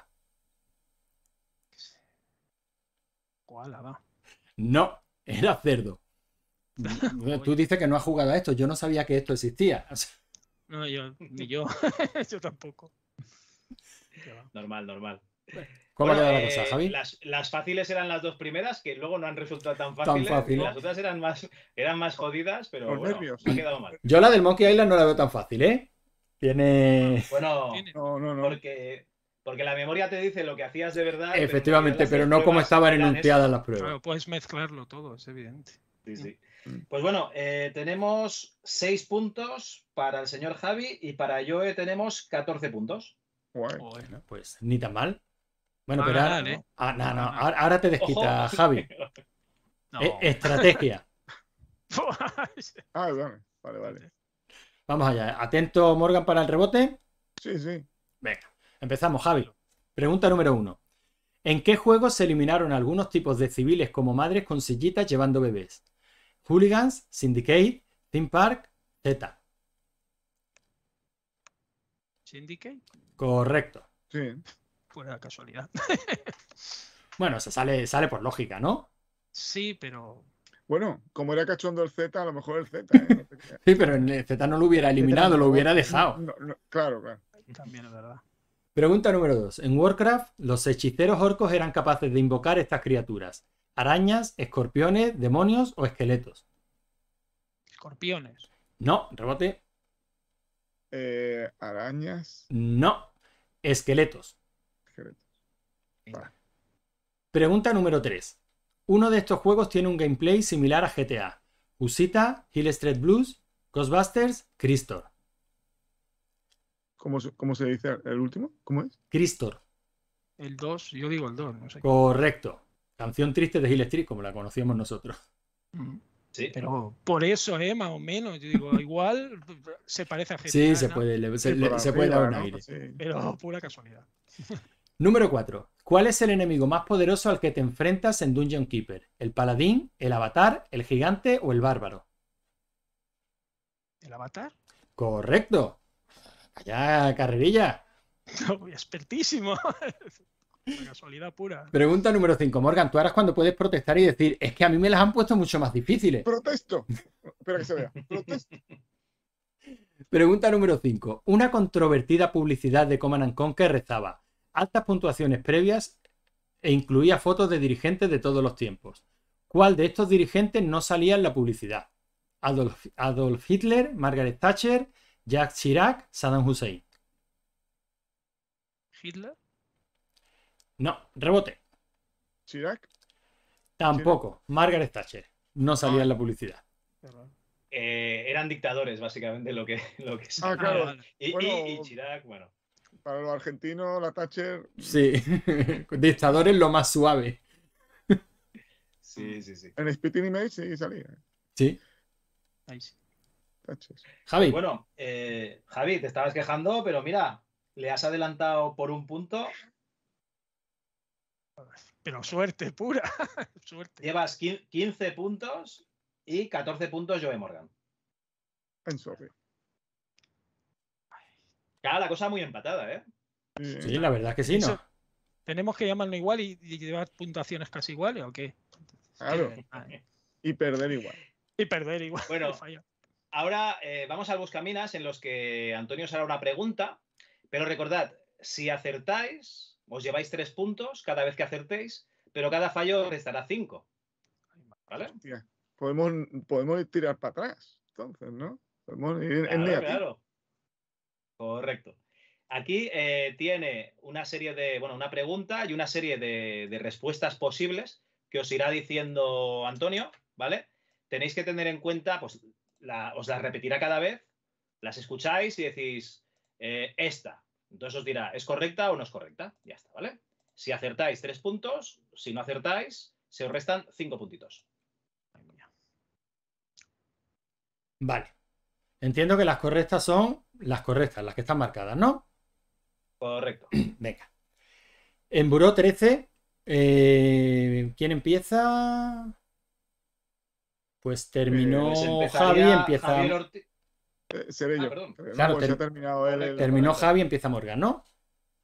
¿Cuál va? No, era cerdo. Tú dices que no has jugado a esto. Yo no sabía que esto existía. O No, yo, ni yo. yo tampoco. Normal, normal. ¿Cómo ha Bueno, quedado la eh, cosa, Javi? Las, las fáciles eran las dos primeras, que luego no han resultado tan fáciles. fáciles. Las otras eran más, eran más jodidas, pero bueno, ha quedado mal. Yo la del Monkey Island no la veo tan fácil, ¿eh? Tiene. Bueno, No, no, no. porque, porque la memoria te dice lo que hacías de verdad. Efectivamente, pero no como estaban enunciadas las Claro, pruebas. puedes mezclarlo todo, es evidente. Sí, sí. Mm. Pues bueno, eh, tenemos 6 puntos para el señor Javi y para Joe tenemos 14 puntos. Bueno, pues ni tan mal. Bueno, pero ahora, ¿eh? ah, no, no, ahora, ahora te desquita, Ojo. Javi. No. Eh, estrategia. Ah, vale, vale, vale. Vamos allá. Atento, Morgan, para el rebote. Sí, sí. Venga, empezamos, Javi. Pregunta número uno. ¿En qué juegos se eliminaron algunos tipos de civiles como madres con sillitas llevando bebés? Hooligans, Syndicate, Theme Park, Z. Syndicate, Correcto. Sí. pura casualidad. Bueno, se sale, sale por lógica, ¿no? Sí, pero Bueno, como era cachondo el Z, a lo mejor el Z. ¿eh? No. Sí, pero en el Z no lo hubiera eliminado, lo hubiera dejado. No, no, claro, claro. también es verdad. Pregunta número 2. En Warcraft, los hechiceros orcos eran capaces de invocar estas criaturas. Arañas, escorpiones, demonios o esqueletos. Escorpiones. No, rebote. Eh, arañas. No. Esqueletos. esqueletos. Venga. Pregunta número 3. Uno de estos juegos tiene un gameplay similar a GTA. Usita, Hill Street Blues, Ghostbusters, Cristor. ¿Cómo, se- cómo se dice el último? ¿Cómo es? Cristor. El 2, yo digo el 2, no sé. Correcto. Canción triste de Hill Street, como la conocíamos nosotros. Mm. Sí. Pero por eso, ¿eh? Más o menos. Yo digo, igual se parece a GTA. Sí, se ¿no? puede, le- se, Sí, le- por se puede dar un aire. Sí. Pero pura casualidad. Número 4. ¿Cuál es el enemigo más poderoso al que te enfrentas en Dungeon Keeper? ¿El paladín, el avatar, el gigante o el bárbaro? ¿El avatar? Correcto. Allá, carrerilla. No, expertísimo. Casualidad pura. Pregunta número 5. Morgan, tú harás cuando puedes protestar y decir, es que a mí me las han puesto mucho más difíciles. Protesto. Espera que se vea. Protesto. Pregunta número 5. Una controvertida publicidad de Command and Conquer rezaba altas puntuaciones previas e incluía fotos de dirigentes de todos los tiempos. ¿Cuál de estos dirigentes no salía en la publicidad? Adolf, Adolf Hitler, Margaret Thatcher, Jacques Chirac, Saddam Hussein. ¿Hitler? No, rebote. Chirac. Tampoco. Margaret Thatcher. No salía en la publicidad. Eh, eran dictadores, básicamente, lo que, lo que Ah, Ah, claro. y- bueno. y Chirac, bueno. Para los argentinos, la Thatcher. Sí. Dictador es lo más suave. Sí, sí, sí. En Spitting Image sí salía. Sí. Ahí sí. Thatcher. Javi. Bueno, eh, Javi, te estabas quejando, pero mira, le has adelantado por un punto. Pero suerte pura. suerte. Llevas quin- 15 puntos y 14 puntos Joe Morgan. En sorry. Claro, la cosa muy empatada, ¿eh? Sí, Sí, la verdad es que sí, ¿no? Eso- ¿Tenemos que llamarlo igual y, y llevar puntuaciones casi iguales o qué? Claro. Ah, eh. Y perder igual. Y perder igual. Bueno. Ahora eh, vamos al Buscaminas en los que Antonio os hará una pregunta, pero recordad, si acertáis, os lleváis tres puntos cada vez que acertéis, pero cada fallo os restará cinco. ¿Vale? Hostia, Podemos, podemos tirar para atrás. Entonces, ¿no? Podemos ir en negativo. claro. Correcto. Aquí eh, tiene una serie de, bueno, una pregunta y una serie de, de respuestas posibles que os irá diciendo Antonio, ¿vale? Tenéis que tener en cuenta, pues, la- os las repetirá cada vez, las escucháis y decís, eh, esta. Entonces os dirá, ¿es correcta o no es correcta? Ya está, ¿vale? Si acertáis, tres puntos. Si no acertáis, se os restan cinco puntitos. Vale. Entiendo que las correctas son las correctas, las que están marcadas, ¿no? Correcto. Venga. En Buró 13, eh, ¿quién empieza? Pues terminó Pues Javi, empieza. Javier Ortiz. Eh, seré Ah, yo. perdón. Seré- no, Claro, pues ter- ha terminado él. el- Terminó. Javi, empieza Morgan, ¿no?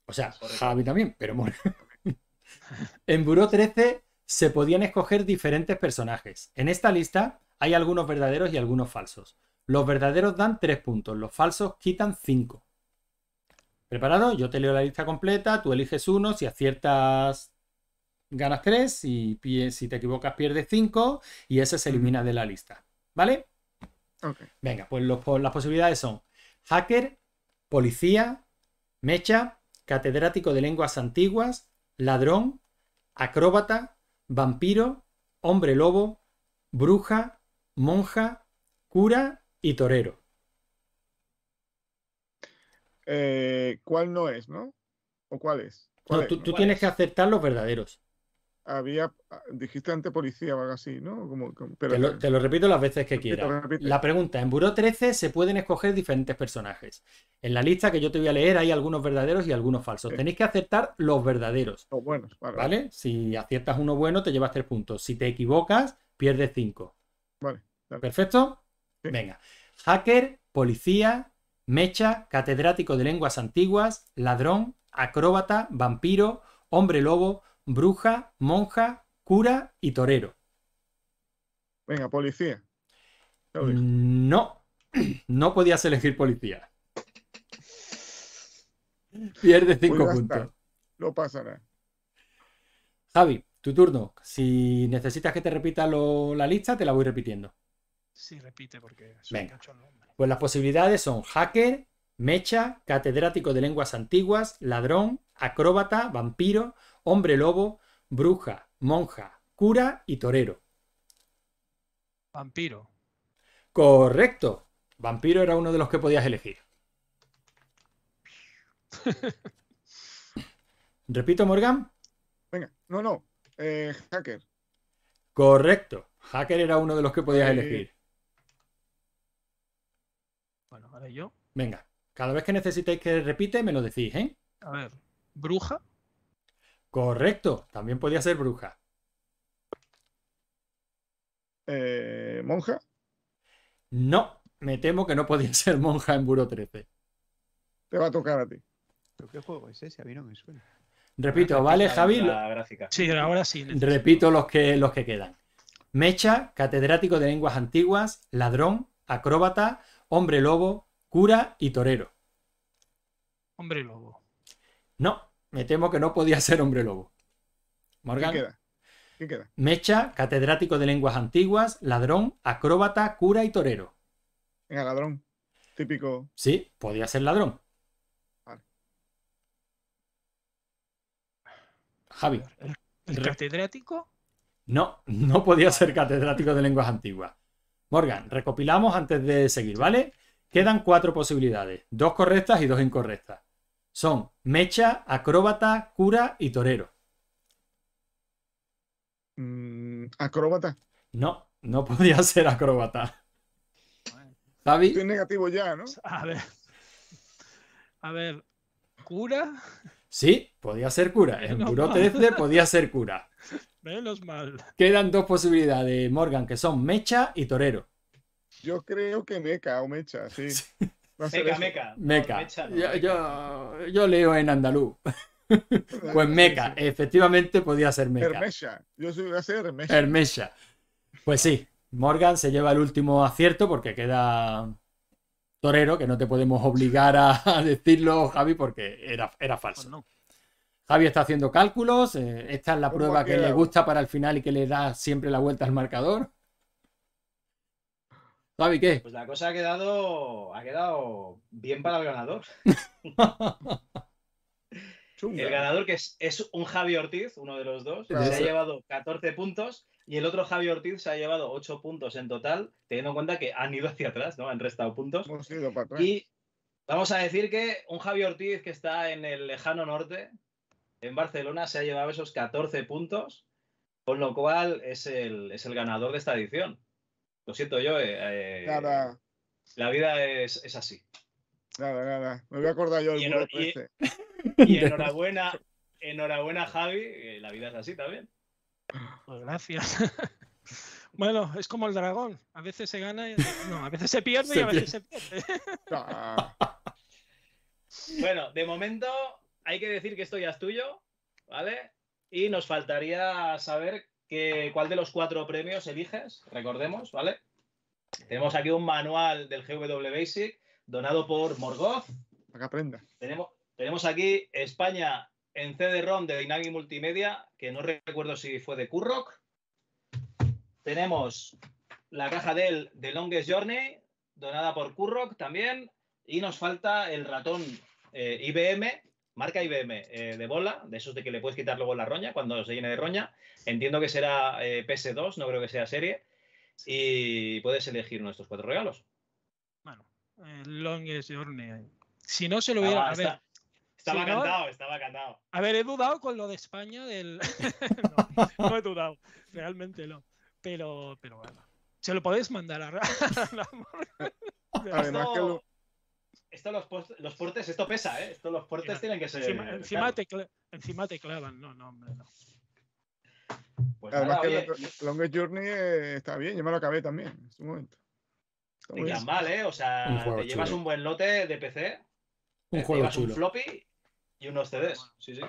O sea, Correcto. Javi también, pero Morgan. en Buró 13 se podían escoger diferentes personajes. En esta lista hay algunos verdaderos y algunos falsos. Los verdaderos dan 3 puntos, los falsos quitan 5. ¿Preparado? Yo te leo la lista completa, tú eliges uno, si aciertas ganas 3, si, si te equivocas pierdes 5 y ese se elimina de la lista. ¿Vale? Venga, pues los las posibilidades son hacker, policía, mecha, catedrático de lenguas antiguas, ladrón, acróbata, vampiro, hombre lobo, bruja, monja, cura y torero. Eh, ¿Cuál no es, no? ¿O cuál es? ¿Cuál No, es, tú no? tú ¿Cuál tienes es? que acertar los verdaderos. había, ah, dijiste ante policía o algo así, ¿no? Como, como- pero Te lo, te lo repito las veces que quieras. La pregunta, en Buró 13 se pueden escoger diferentes personajes. En la lista que yo te voy a leer hay algunos verdaderos y algunos falsos. Sí. Tenéis que aceptar los verdaderos, los buenos, vale, ¿vale? Si aciertas uno bueno, te llevas tres puntos. Si te equivocas, pierdes cinco. Vale, dale. ¿Perfecto? Venga. Hacker, policía, mecha, catedrático de lenguas antiguas, ladrón, acróbata, vampiro, hombre lobo, bruja, monja, cura y torero. Venga, policía. Lo. No, no podías elegir policía. Pierde Pues cinco ya puntos. está, No pasa nada. Javi, tu turno. Si necesitas que te repita lo- la lista, te la voy repitiendo. Sí, repite porque son Venga. muchos nombres. Pues las posibilidades son hacker, mecha, catedrático de lenguas antiguas, ladrón, acróbata, vampiro, hombre lobo, bruja, monja, cura y torero. Vampiro. Correcto. Vampiro era uno de los que podías elegir. Repito, Morgan. Venga, no, no. eh, hacker. Correcto. Hacker era uno de los que podías Ahí. elegir. Yo. Venga, cada vez que necesitéis que repite, me lo decís, ¿eh? A ver. Bruja. Correcto. También podía ser bruja. eh, monja. No, me temo que no podía ser monja en Buro 13. Te va a tocar a ti. ¿Pero qué juego es ese? A mí no me suena. Repito, ¿vale, Javi? La gráfica. Sí, ahora sí. necesito. Repito los que, los que quedan. Mecha, catedrático de lenguas antiguas, ladrón, acróbata, hombre lobo, cura y torero. Hombre lobo. No, me temo que no podía ser hombre lobo. ¿Qué Morgan. queda? ¿Qué queda? Mecha, catedrático de lenguas antiguas, ladrón, acróbata, cura y torero. Venga, ladrón. Típico. Sí, podía ser ladrón. Vale. Javi. El, el Re- catedrático. No, no podía ser catedrático de lenguas antiguas. Morgan, recopilamos antes de seguir, ¿vale? Quedan cuatro posibilidades, dos correctas y dos incorrectas. Son mecha, acróbata, cura y torero. mm, acróbata. No, no podía ser acróbata. Javi, Estoy negativo ya, ¿no? A ver. A ver. Cura. sí, podía ser cura. En No, Buró no. 13 podía ser cura. Menos mal. Quedan dos posibilidades, Morgan, que son mecha y torero. Yo creo que meca o mecha, sí. Meca, meca. No, Meca. mecha no, Yo, meca. yo- yo leo en andaluz. Pues meca, efectivamente podía ser meca. Hermesha. Yo soy, a ser Hermesha. Hermesha. Pues sí, Morgan se lleva el último acierto porque queda torero, que no te podemos obligar a, a decirlo, Javi, porque era, era Pues falso. no. Javi está haciendo cálculos, eh, esta es la ¿Cómo prueba que le gusta para el final y que le da siempre la vuelta al marcador. ¿Qué? Pues la cosa ha quedado, ha quedado bien para el ganador. El ganador, que es, es un Javi Ortiz, uno de los dos, Claro. se ha llevado 14 puntos y el otro Javi Ortiz se ha llevado 8 puntos en total, teniendo en cuenta que han ido hacia atrás, ¿no? Han restado puntos. Hemos ido para atrás. Y vamos a decir que un Javi Ortiz que está en el lejano norte, en Barcelona, se ha llevado esos 14 puntos, con lo cual es el, es el ganador de esta edición. Lo siento yo, eh, eh, Nada, la vida es, es así. nada, nada. Me voy a acordar yo Y del en- Buró y- 13. Y enhorabuena, enhorabuena Javi, eh, la vida es así también. Pues gracias. Bueno, es como el dragón. A veces se gana y no, a veces se pierde y a veces se pierde. Ah, Bueno, de momento hay que decir que esto ya es tuyo, ¿vale? Y nos faltaría saber que, cuál de los cuatro premios eliges, recordemos, ¿vale? Tenemos aquí un manual del GW Basic donado por Morgoth. para que aprenda. Tenemos, tenemos aquí España en CD-ROM de Dynamic Multimedia, que no recuerdo si fue de Kurrock. Tenemos la caja del The Longest Journey, donada por Kurrock también. Y nos falta el ratón eh, IBM, marca IBM eh, de bola, de esos de que le puedes quitar luego la roña cuando se llene de roña. Entiendo que será eh, PS2, no creo que sea serie. Y puedes elegir uno de estos cuatro regalos. Bueno, el Longest Journey. Si no se lo hubiera. a ver, Estaba Si no- cantado, estaba cantado. A ver, he dudado con lo de España del. no, no he dudado, realmente no. Pero, pero bueno. Se lo podéis mandar a a. Además que lo- esto los, post- los portes, esto pesa, ¿eh? Esto los portes tienen que ser. Encima, encima te encima te clavan. No, no, hombre, no. Pues además nada, que oye, Long- Longest Journey eh, está bien, yo me lo acabé también en su momento. Está bien. tan mal, ¿eh? O Un sea, te llevas chulo. un buen lote de PC, Un te juego llevas un chulo. floppy y unos CDs. Sí, sí.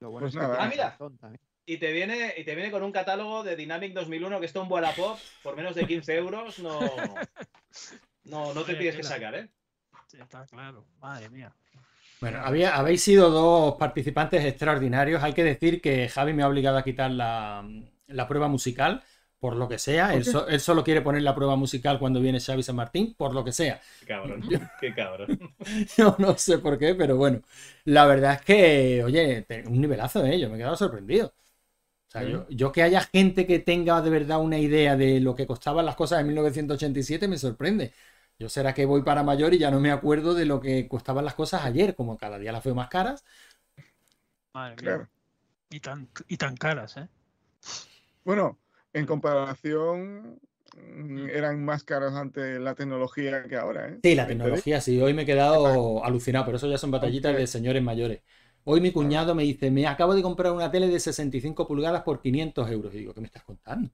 Lo bueno Pues es que nada. Ah, mira. Y te viene, y te viene con un catálogo de Dynamic 2001 que esto un Wallapop por menos de 15 euros no, no, no te tienes que sacar, ¿eh? Sí, está claro. Madre mía. Bueno, había, habéis sido dos participantes extraordinarios. Hay que decir que Javi me ha obligado a quitar la, la prueba musical, por lo que sea. ¿Por Él, qué? so- él solo quiere poner la prueba musical cuando viene Xavi San Martín, por lo que sea. Qué cabrón, qué cabrón. Yo no sé por qué, pero bueno. La verdad es que, oye, un nivelazo, ¿eh? Yo me he quedado sorprendido. O sea, Sí. yo, yo que haya gente que tenga de verdad una idea de lo que costaban las cosas en 1987 me sorprende. Yo será que voy para mayor y ya no me acuerdo de lo que costaban las cosas ayer, como cada día las veo más caras. Madre mía. Claro. Y tan, y tan caras, ¿eh? Bueno, en comparación, mm, eran más caros antes la tecnología que ahora, ¿eh? Sí, la tecnología, sí. Hoy me he quedado alucinado, pero eso ya son batallitas de señores mayores. Hoy mi cuñado me dice, me acabo de comprar una tele de 65 pulgadas por 500 euros. Y digo, ¿qué me estás contando?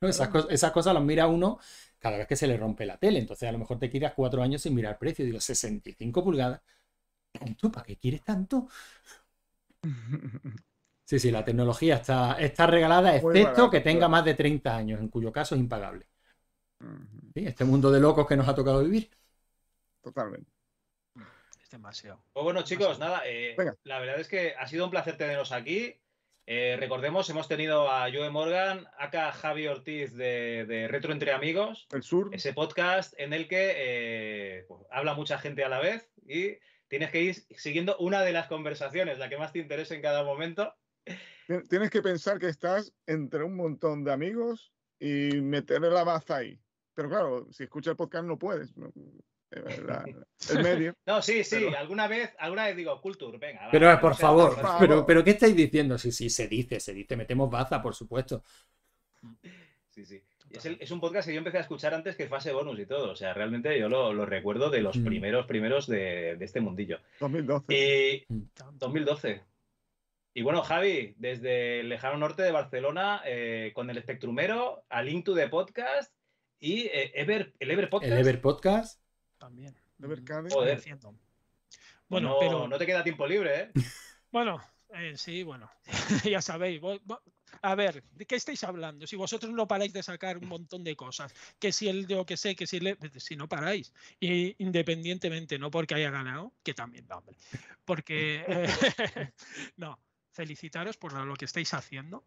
¿No? Esas, cos- esas cosas las mira uno cada vez que se le rompe la tele. Entonces a lo mejor te tiras cuatro años sin mirar precio. Digo, 65 pulgadas. ¿Tú para qué quieres tanto? Sí, sí, la tecnología está, está regalada, excepto barato, que tenga más de 30 años, en cuyo caso es impagable. Sí, este mundo de locos que nos ha tocado vivir. Totalmente. Es demasiado. Pues bueno, chicos, nada, eh, la verdad es que ha sido un placer teneros aquí. Eh, recordemos, hemos tenido a Joe Morgan, acá Javi Ortiz de, de Retro Entre Amigos, El sur, ese podcast en el que eh, pues, habla mucha gente a la vez y tienes que ir siguiendo una de las conversaciones, la que más te interese en cada momento. ti- tienes que pensar que estás entre un montón de amigos y meterle la baza ahí. Pero claro, si escuchas el podcast no puedes. El medio. No, sí, sí, Pero- alguna vez, alguna vez digo, Culture, venga. va, Pero por favor, pero, pero ¿qué estáis diciendo? Sí, sí, se dice, se dice, metemos baza, por supuesto. Sí, sí. Es, el- es un podcast que yo empecé a escuchar antes que fase bonus y todo. O sea, realmente yo lo, lo recuerdo de los Mm. primeros, primeros de, de este mundillo. 2012. Y Tanto. 2012. Y bueno, Javi, desde el lejano norte de Barcelona, eh, con el Espectrumero, a Link to the Podcast y eh, Ever, el Ever Podcast. El Ever Podcast. También. De Mercade. Estoy Joder. haciendo. Bueno, pero. no te queda tiempo libre, ¿eh? Bueno, eh, sí, bueno, ya sabéis. A ver, ¿de qué estáis hablando? Si vosotros no paráis de sacar un montón de cosas, que si el yo que sé, que si el, si no paráis, y independientemente, no porque haya ganado, que también, no, hombre, porque eh, no, felicitaros por lo que estáis haciendo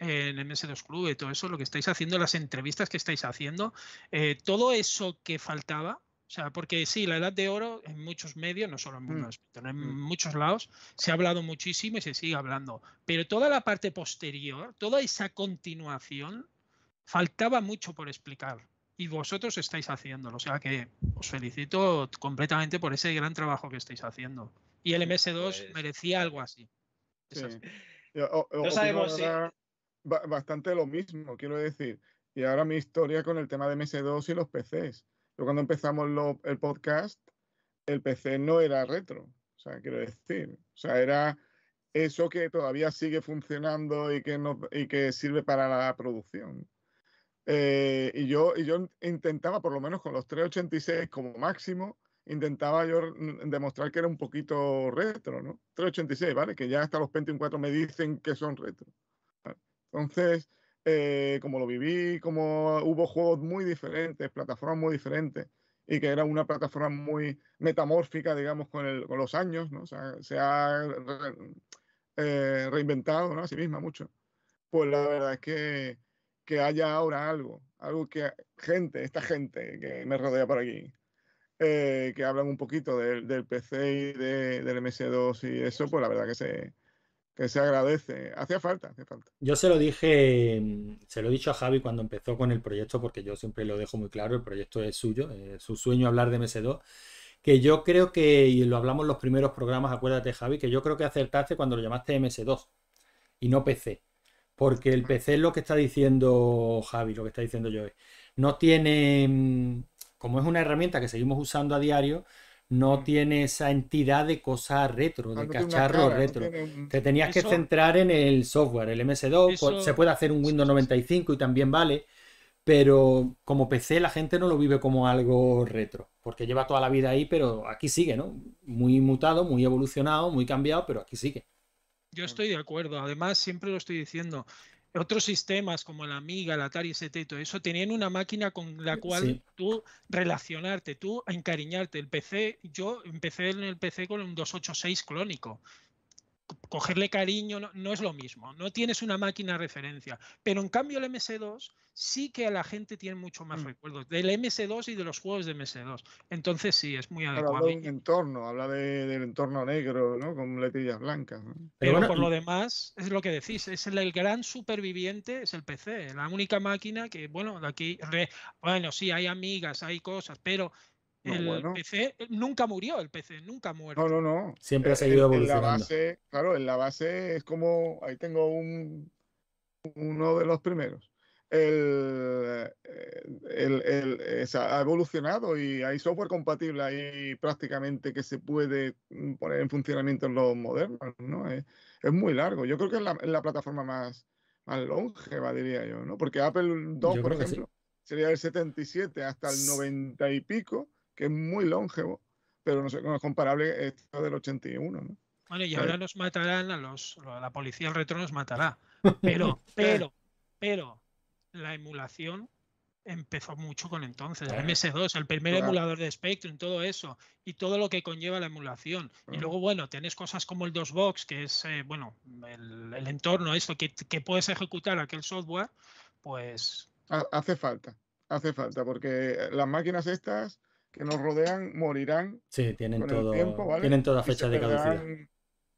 en MS2 Club y todo eso, lo que estáis haciendo, las entrevistas que estáis haciendo, eh, todo eso que faltaba. O sea, porque sí, la edad de oro en muchos medios, no solo en Mundo Mm, en mm. muchos lados, se ha hablado muchísimo y se sigue hablando. Pero toda la parte posterior, toda esa continuación, faltaba mucho por explicar. Y vosotros estáis haciéndolo. O sea que os felicito completamente por ese gran trabajo que estáis haciendo. Y el MS2 Pues- merecía algo así. Sí. o- o- opino sabemos si- bastante lo mismo, quiero decir. Y ahora mi historia con el tema de MS2 y los PCs. Yo cuando empezamos lo- el podcast, el PC no era retro. O sea, quiero decir. O sea, era eso que todavía sigue funcionando y que, no, y que sirve para la producción. Eh, y, yo, y yo intentaba, por lo menos con los 386 como máximo, intentaba yo demostrar que era un poquito retro, ¿no? 386, ¿vale? Que ya hasta los Pentium 4 me dicen que son retro. ¿vale? Entonces, eh, como lo viví, como hubo juegos muy diferentes, plataformas muy diferentes, y que era una plataforma muy metamórfica, digamos, con, el- con los años, ¿no? O sea, se ha re- eh, reinventado, ¿no? A sí misma mucho. Pues la verdad es que, que haya ahora algo, algo que gente, esta gente que me rodea por aquí, eh, que hablan un poquito del, del PC y de- del MS2 y eso, pues la verdad que se, que se agradece. Hacía falta, hacía falta. Yo se lo dije, mm, se lo he dicho a Javi cuando empezó con el proyecto, porque yo siempre lo dejo muy claro, el proyecto es suyo, es su sueño hablar de MS2. que yo creo que, y lo hablamos en los primeros programas, acuérdate Javi, que yo creo que acertaste cuando lo llamaste MS2 y no PC. Porque el PC es lo que está diciendo Javi, lo que está diciendo yo. No tiene, mm, como es una herramienta que seguimos usando a diario, no tiene esa entidad de cosas retro, Ah, de cacharro cara, no retro. tiene Te tenías que centrar en el software, el MS2, Eso- po- se puede hacer un Windows sí, sí. 95 y también vale, pero como PC la gente no lo vive como algo retro, porque lleva toda la vida ahí, pero aquí sigue, ¿no? Muy mutado, muy evolucionado, muy cambiado, pero aquí sigue. Yo estoy de acuerdo. Además, siempre lo estoy diciendo. Otros sistemas como el Amiga, el Atari ST y todo eso tenían una máquina con la cual Sí. tú relacionarte, tú encariñarte. El PC, yo empecé en el PC con un 286 clónico. Co- Cogerle cariño no, no es lo mismo, no tienes una máquina de referencia. Pero en cambio el MS2 sí que a la gente tiene mucho más Mm. recuerdos del MS2 y de los juegos de MS2. Entonces sí, es muy adecuado. habla de un entorno, habla de- del entorno negro, ¿no? Con letillas blancas. ¿no? Pero Pero bueno, por lo demás, es lo que decís, es el, el gran superviviente, es el PC, la única máquina que, bueno, de aquí, re- bueno, sí, hay amigas, hay cosas, pero el bueno. PC nunca murió, el PC nunca ha muerto. No, no, no. Siempre ha Eh, seguido en- en la evolucionando. base, claro, en la base es como, ahí tengo un, uno de los primeros. El, eh, el- el- es- ha evolucionado y hay software compatible ahí prácticamente que se puede mm, poner en funcionamiento en los modernos, ¿no? Es, es muy largo. Yo creo que es la, es la plataforma más, más longeva, diría yo, ¿no? Porque Apple 2, Yo por sí. ejemplo, sería del 77 hasta el 90 y pico, que es muy longevo, pero no, sé, no es comparable esto del 81, ¿no? Bueno, y ahora nos matarán a los, a la policía del retro nos matará. Pero, pero, pero, la emulación empezó mucho con entonces, el Claro. MS2, el primer Claro. emulador de Spectrum, todo eso, y todo lo que conlleva la emulación. Y luego, bueno, tenés cosas como el DOSBox, que es, eh, bueno, el, el entorno, esto, que, que puedes ejecutar aquel software, pues Ha- Hace falta, hace falta, porque las máquinas estas que nos rodean morirán Sí, tienen todo, tiempo, ¿vale? tienen toda y se fecha de caducidad.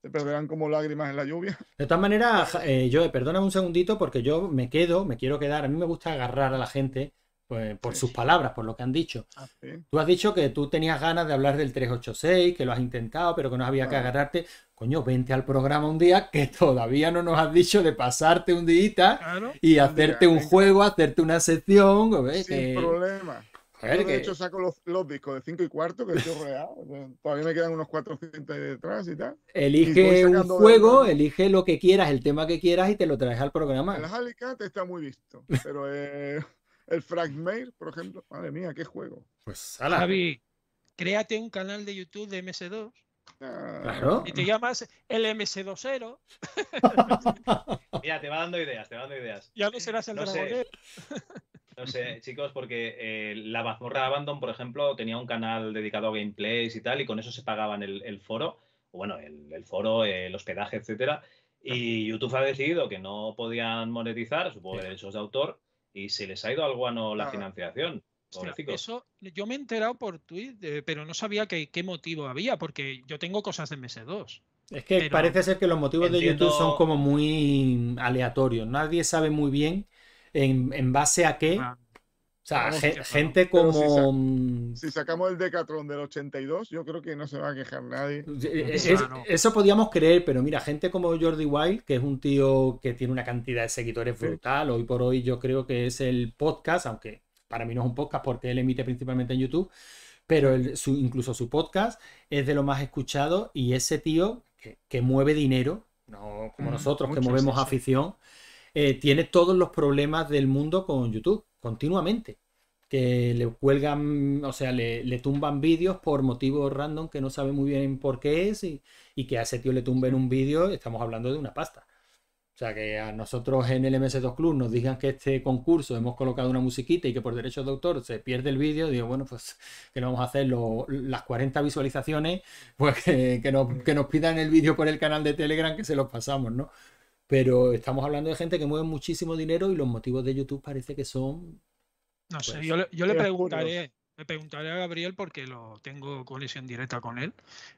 se perderán como lágrimas en la lluvia. De todas maneras, eh, Joe, perdóname un segundito porque yo me quedo, me quiero quedar. A mí me gusta agarrar a la gente pues, por Sí. sus palabras, por lo que han dicho. Sí. Tú has dicho que tú tenías ganas de hablar del 386, que lo has intentado, pero que no había que agarrarte. Coño, vente al programa un día que todavía no nos has dicho de pasarte un día claro. y hacerte un juego, hacerte una sección. ¿ves? Sin problema. Joder, Yo, de que- hecho, saco los, los discos de 5 y cuarto, que estoy rodeado. Todavía me quedan unos 400 ahí detrás y tal. Elige un de juego, elige lo que quieras, el tema que quieras y te lo traes al programa. El Alicat está muy visto, pero eh, el Fragmare, por ejemplo, madre mía, qué juego. Pues, ala. Javi, créate un canal de YouTube de MS2 Ah, Claro. y te llamas el MS20, Mira, te va dando ideas, te va dando ideas. ya no serás el No sé. No sé, chicos, porque eh, la mazmorra Abandon, por ejemplo, tenía un canal dedicado a gameplays y tal, y con eso se pagaban el, el foro, bueno, el, el foro, el hospedaje, etcétera. Y YouTube ha decidido que no podían monetizar, supongo que derechos de autor, y se les ha ido al guano la financiación. Hostia, eso yo me he enterado por tweet, eh, pero no sabía que- qué motivo había, porque yo tengo cosas de MS2. Es que Pero- parece ser que los motivos de Entiendo- YouTube son como muy aleatorios. Nadie sabe muy bien en, en base a qué. Ah, O sea, gente si como. sa- mm, Si sacamos el Decathlon del 82, yo creo que no se va a quejar nadie. es- Claro. eso podíamos creer, pero mira, gente como Jordi Wild, que es un tío que tiene una cantidad de seguidores Sí. brutal, hoy por hoy yo creo que es el podcast, aunque para mí no es un podcast porque él emite principalmente en YouTube, pero el- su, incluso su podcast es de lo más escuchado y ese tío que, que mueve dinero, no como Mm, nosotros que movemos sí, sí. Eh, tiene todos los problemas del mundo con YouTube, continuamente. Que le cuelgan, o sea, le, le tumban vídeos por motivos random que no sabe muy bien por qué es y, y que a ese tío le tumben un vídeo, estamos hablando de una pasta. O sea, que a nosotros en el MS2 Club nos digan que este concurso hemos colocado una musiquita y que por derechos de autor se pierde el vídeo, digo, bueno, pues que no vamos a hacer Lo- las 40 visualizaciones, pues que, que nos, que nos pidan el vídeo por el canal de Telegram que se los pasamos, ¿no? Pero estamos hablando de gente que mueve muchísimo dinero y los motivos de YouTube parece que son... No sé, Pues, yo le, yo le muy preguntaré, le preguntaré a Gabriel porque lo tengo conexión directa con él,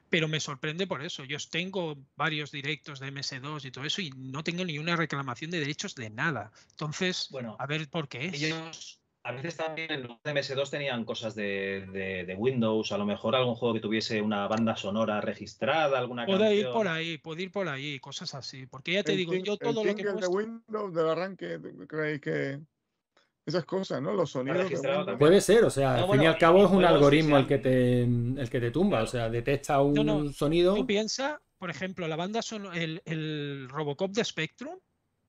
pero me sorprende por eso. Yo tengo varios directos de MS2 y todo eso y no tengo ni una reclamación de derechos de nada. Entonces, Bueno, a ver por qué es. Ellos, a veces también en los MS2 tenían cosas de, de- de Windows, a lo mejor algún juego que tuviese una banda sonora registrada, alguna Puede ir por ahí, puede ir por ahí, cosas así. Porque ya te El digo, yo el todo lo que jingle de. Windows del arranque, ¿tú ¿creéis que esas cosas, ¿no? Los sonidos también. Puede ser, o sea, No, al fin y al cabo es un que algoritmo el que te, el que te tumba, o sea, detecta un No, no, sonido. Tú piensa, por ejemplo, la banda son el, el Robocop de Spectrum.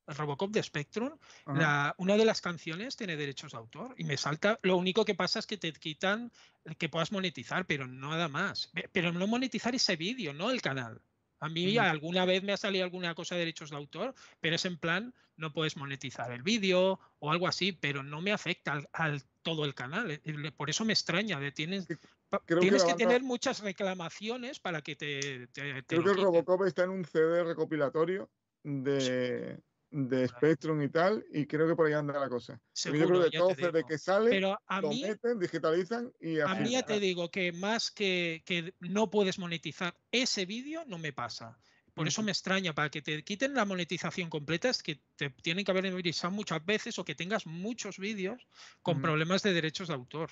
Robocop de Spectrum, la- una de las canciones tiene derechos de autor y me salta. Lo único que pasa es que te quitan que puedas monetizar, pero nada más. Pe- Pero no monetizar ese vídeo, no el canal. A mí alguna vez me ha salido alguna cosa de derechos de autor, pero es en plan, no puedes monetizar el vídeo o algo así, pero no me afecta al, al todo el canal. eh, eh, Por eso me extraña. De tienes Que- pa- creo que tienes la que, banda- tener muchas reclamaciones para que te, te, te Creo que el. Robocop está en un CD recopilatorio de, de Spectrum y tal, y creo que por ahí anda la cosa. Porque yo creo Seguro, que digo. que sale, Pero a lo mí, meten, digitalizan y a mí ya te digo que más que, que no puedes monetizar ese vídeo, no me pasa. Por eso me extraña, para que te quiten la monetización completa es que te tienen que haber revisado muchas veces o que tengas muchos vídeos con Ujú. problemas de derechos de autor.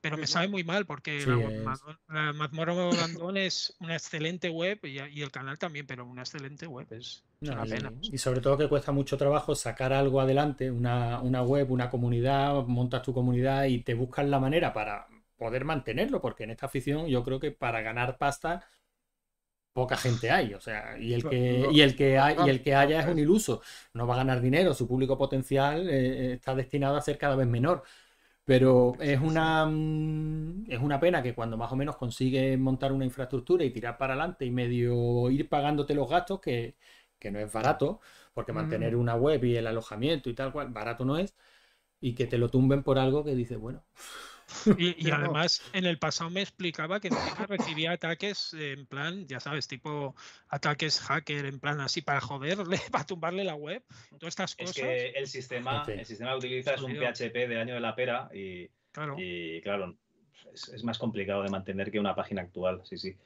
Pero me sabe muy mal porque Sí, la, Mazmorra Bandón es una excelente web y, y el canal también, pero una excelente web. Es, No, una y, pena. y sobre todo que cuesta mucho trabajo sacar algo adelante, una, una web, una comunidad, montas tu comunidad y te buscas la manera para poder mantenerlo, porque en esta afición yo creo que para ganar pasta poca gente hay, o sea, y el que, y el que, hay, y el que haya es un iluso, no va a ganar dinero, su público potencial eh, está destinado a ser cada vez menor. Pero es una, mm, es una pena que cuando más o menos consigues montar una infraestructura y tirar para adelante y medio ir pagándote los gastos, que, que no es barato, porque mantener una web y el alojamiento y tal cual, barato no es, y que te lo tumben por algo que dices, bueno, Y, y No. además, en el pasado me explicaba que encima recibía ataques eh, en plan, ya sabes, tipo ataques hacker, en plan así para joderle, para tumbarle la web, todas estas Es cosas. que el sistema, el sistema que utiliza es un. PHP del año de la pera y, Claro. y, claro, es, es más complicado de mantener que una página actual, sí, sí.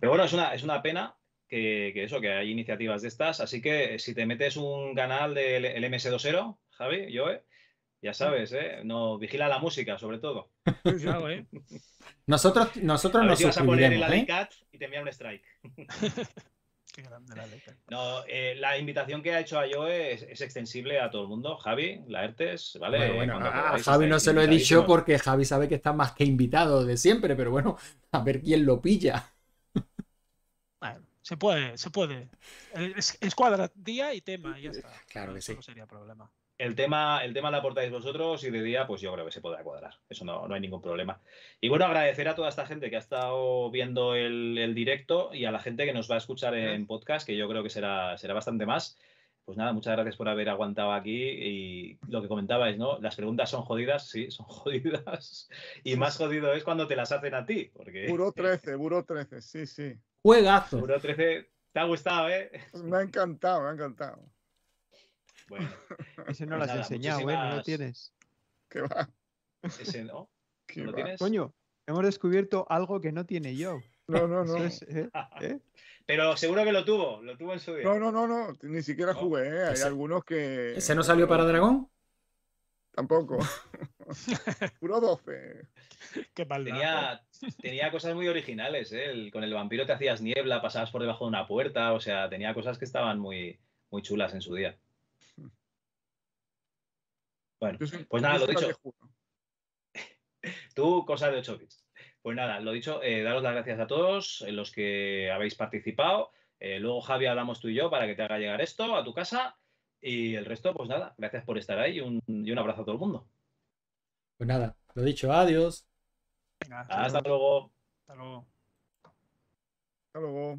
Pero bueno, es una, es una pena que, que eso, que hay iniciativas de estas, así que si te metes un canal del el MS20, Javi, yo, ya sabes, ¿eh? No, vigila la música, sobre todo. Cuidado, ¿eh? nosotros, nosotros A ver nos si vas a poner el ¿eh? Alicat y te envía un strike. Qué grande la letra. No, eh, la invitación que ha hecho a Joe es, es extensible a todo el mundo. Javi, Laertes, ¿vale? Bueno, bueno, Cuando a Javi no se lo he dicho porque Javi sabe que está más que invitado de siempre, pero bueno, a ver quién lo pilla. Bueno, se puede, se puede. Eh, Es, es cuadra día y tema, y ya está. Claro que Eso sí. no sería problema. El tema, el tema lo aportáis vosotros y de día, pues yo creo que se podrá cuadrar. Eso no, no hay ningún problema. Y bueno, agradecer a toda esta gente que ha estado viendo el, el directo y a la gente que nos va a escuchar en podcast, que yo creo que será, será bastante más. Pues nada, muchas gracias por haber aguantado aquí y lo que comentabais, ¿no? Las preguntas son jodidas, sí, son jodidas. Y más jodido es cuando te las hacen a ti, porque Buró 13, Buró 13, sí, sí. Juegazo. Buró 13 te ha gustado, ¿eh? Me ha encantado, me ha encantado. Bueno, Ese no Pues lo has nada, enseñado, ¿eh? No lo muchísimas- tienes. Que va, ese no. ¿Lo va. tienes? Coño, hemos descubierto algo que no tiene yo. No, no, no. Es, ¿eh? ¿eh? Pero seguro que lo tuvo, lo tuvo en su día. No, no, no, no. Ni siquiera No. jugué, ¿eh? Hay Ese- algunos que. ¿Ese no salió para Dragón? Tampoco. Buró 12. Qué maldad. Tenía, tenía cosas muy originales, ¿eh? El- con el vampiro te hacías niebla, pasabas por debajo de una puerta, o sea, tenía cosas que estaban muy, muy chulas en su día. Bueno, soy- pues nada, lo dicho, tú cosas de 8 bits. Pues nada, lo dicho, eh, daros las gracias a todos eh, los que habéis participado. Eh, luego, Javi, hablamos tú y yo para que te haga llegar esto a tu casa. Y el resto, pues nada, gracias por estar ahí y un, y un abrazo a todo el mundo. Pues nada, lo dicho, adiós. Venga, Hasta luego. hasta luego. Hasta luego.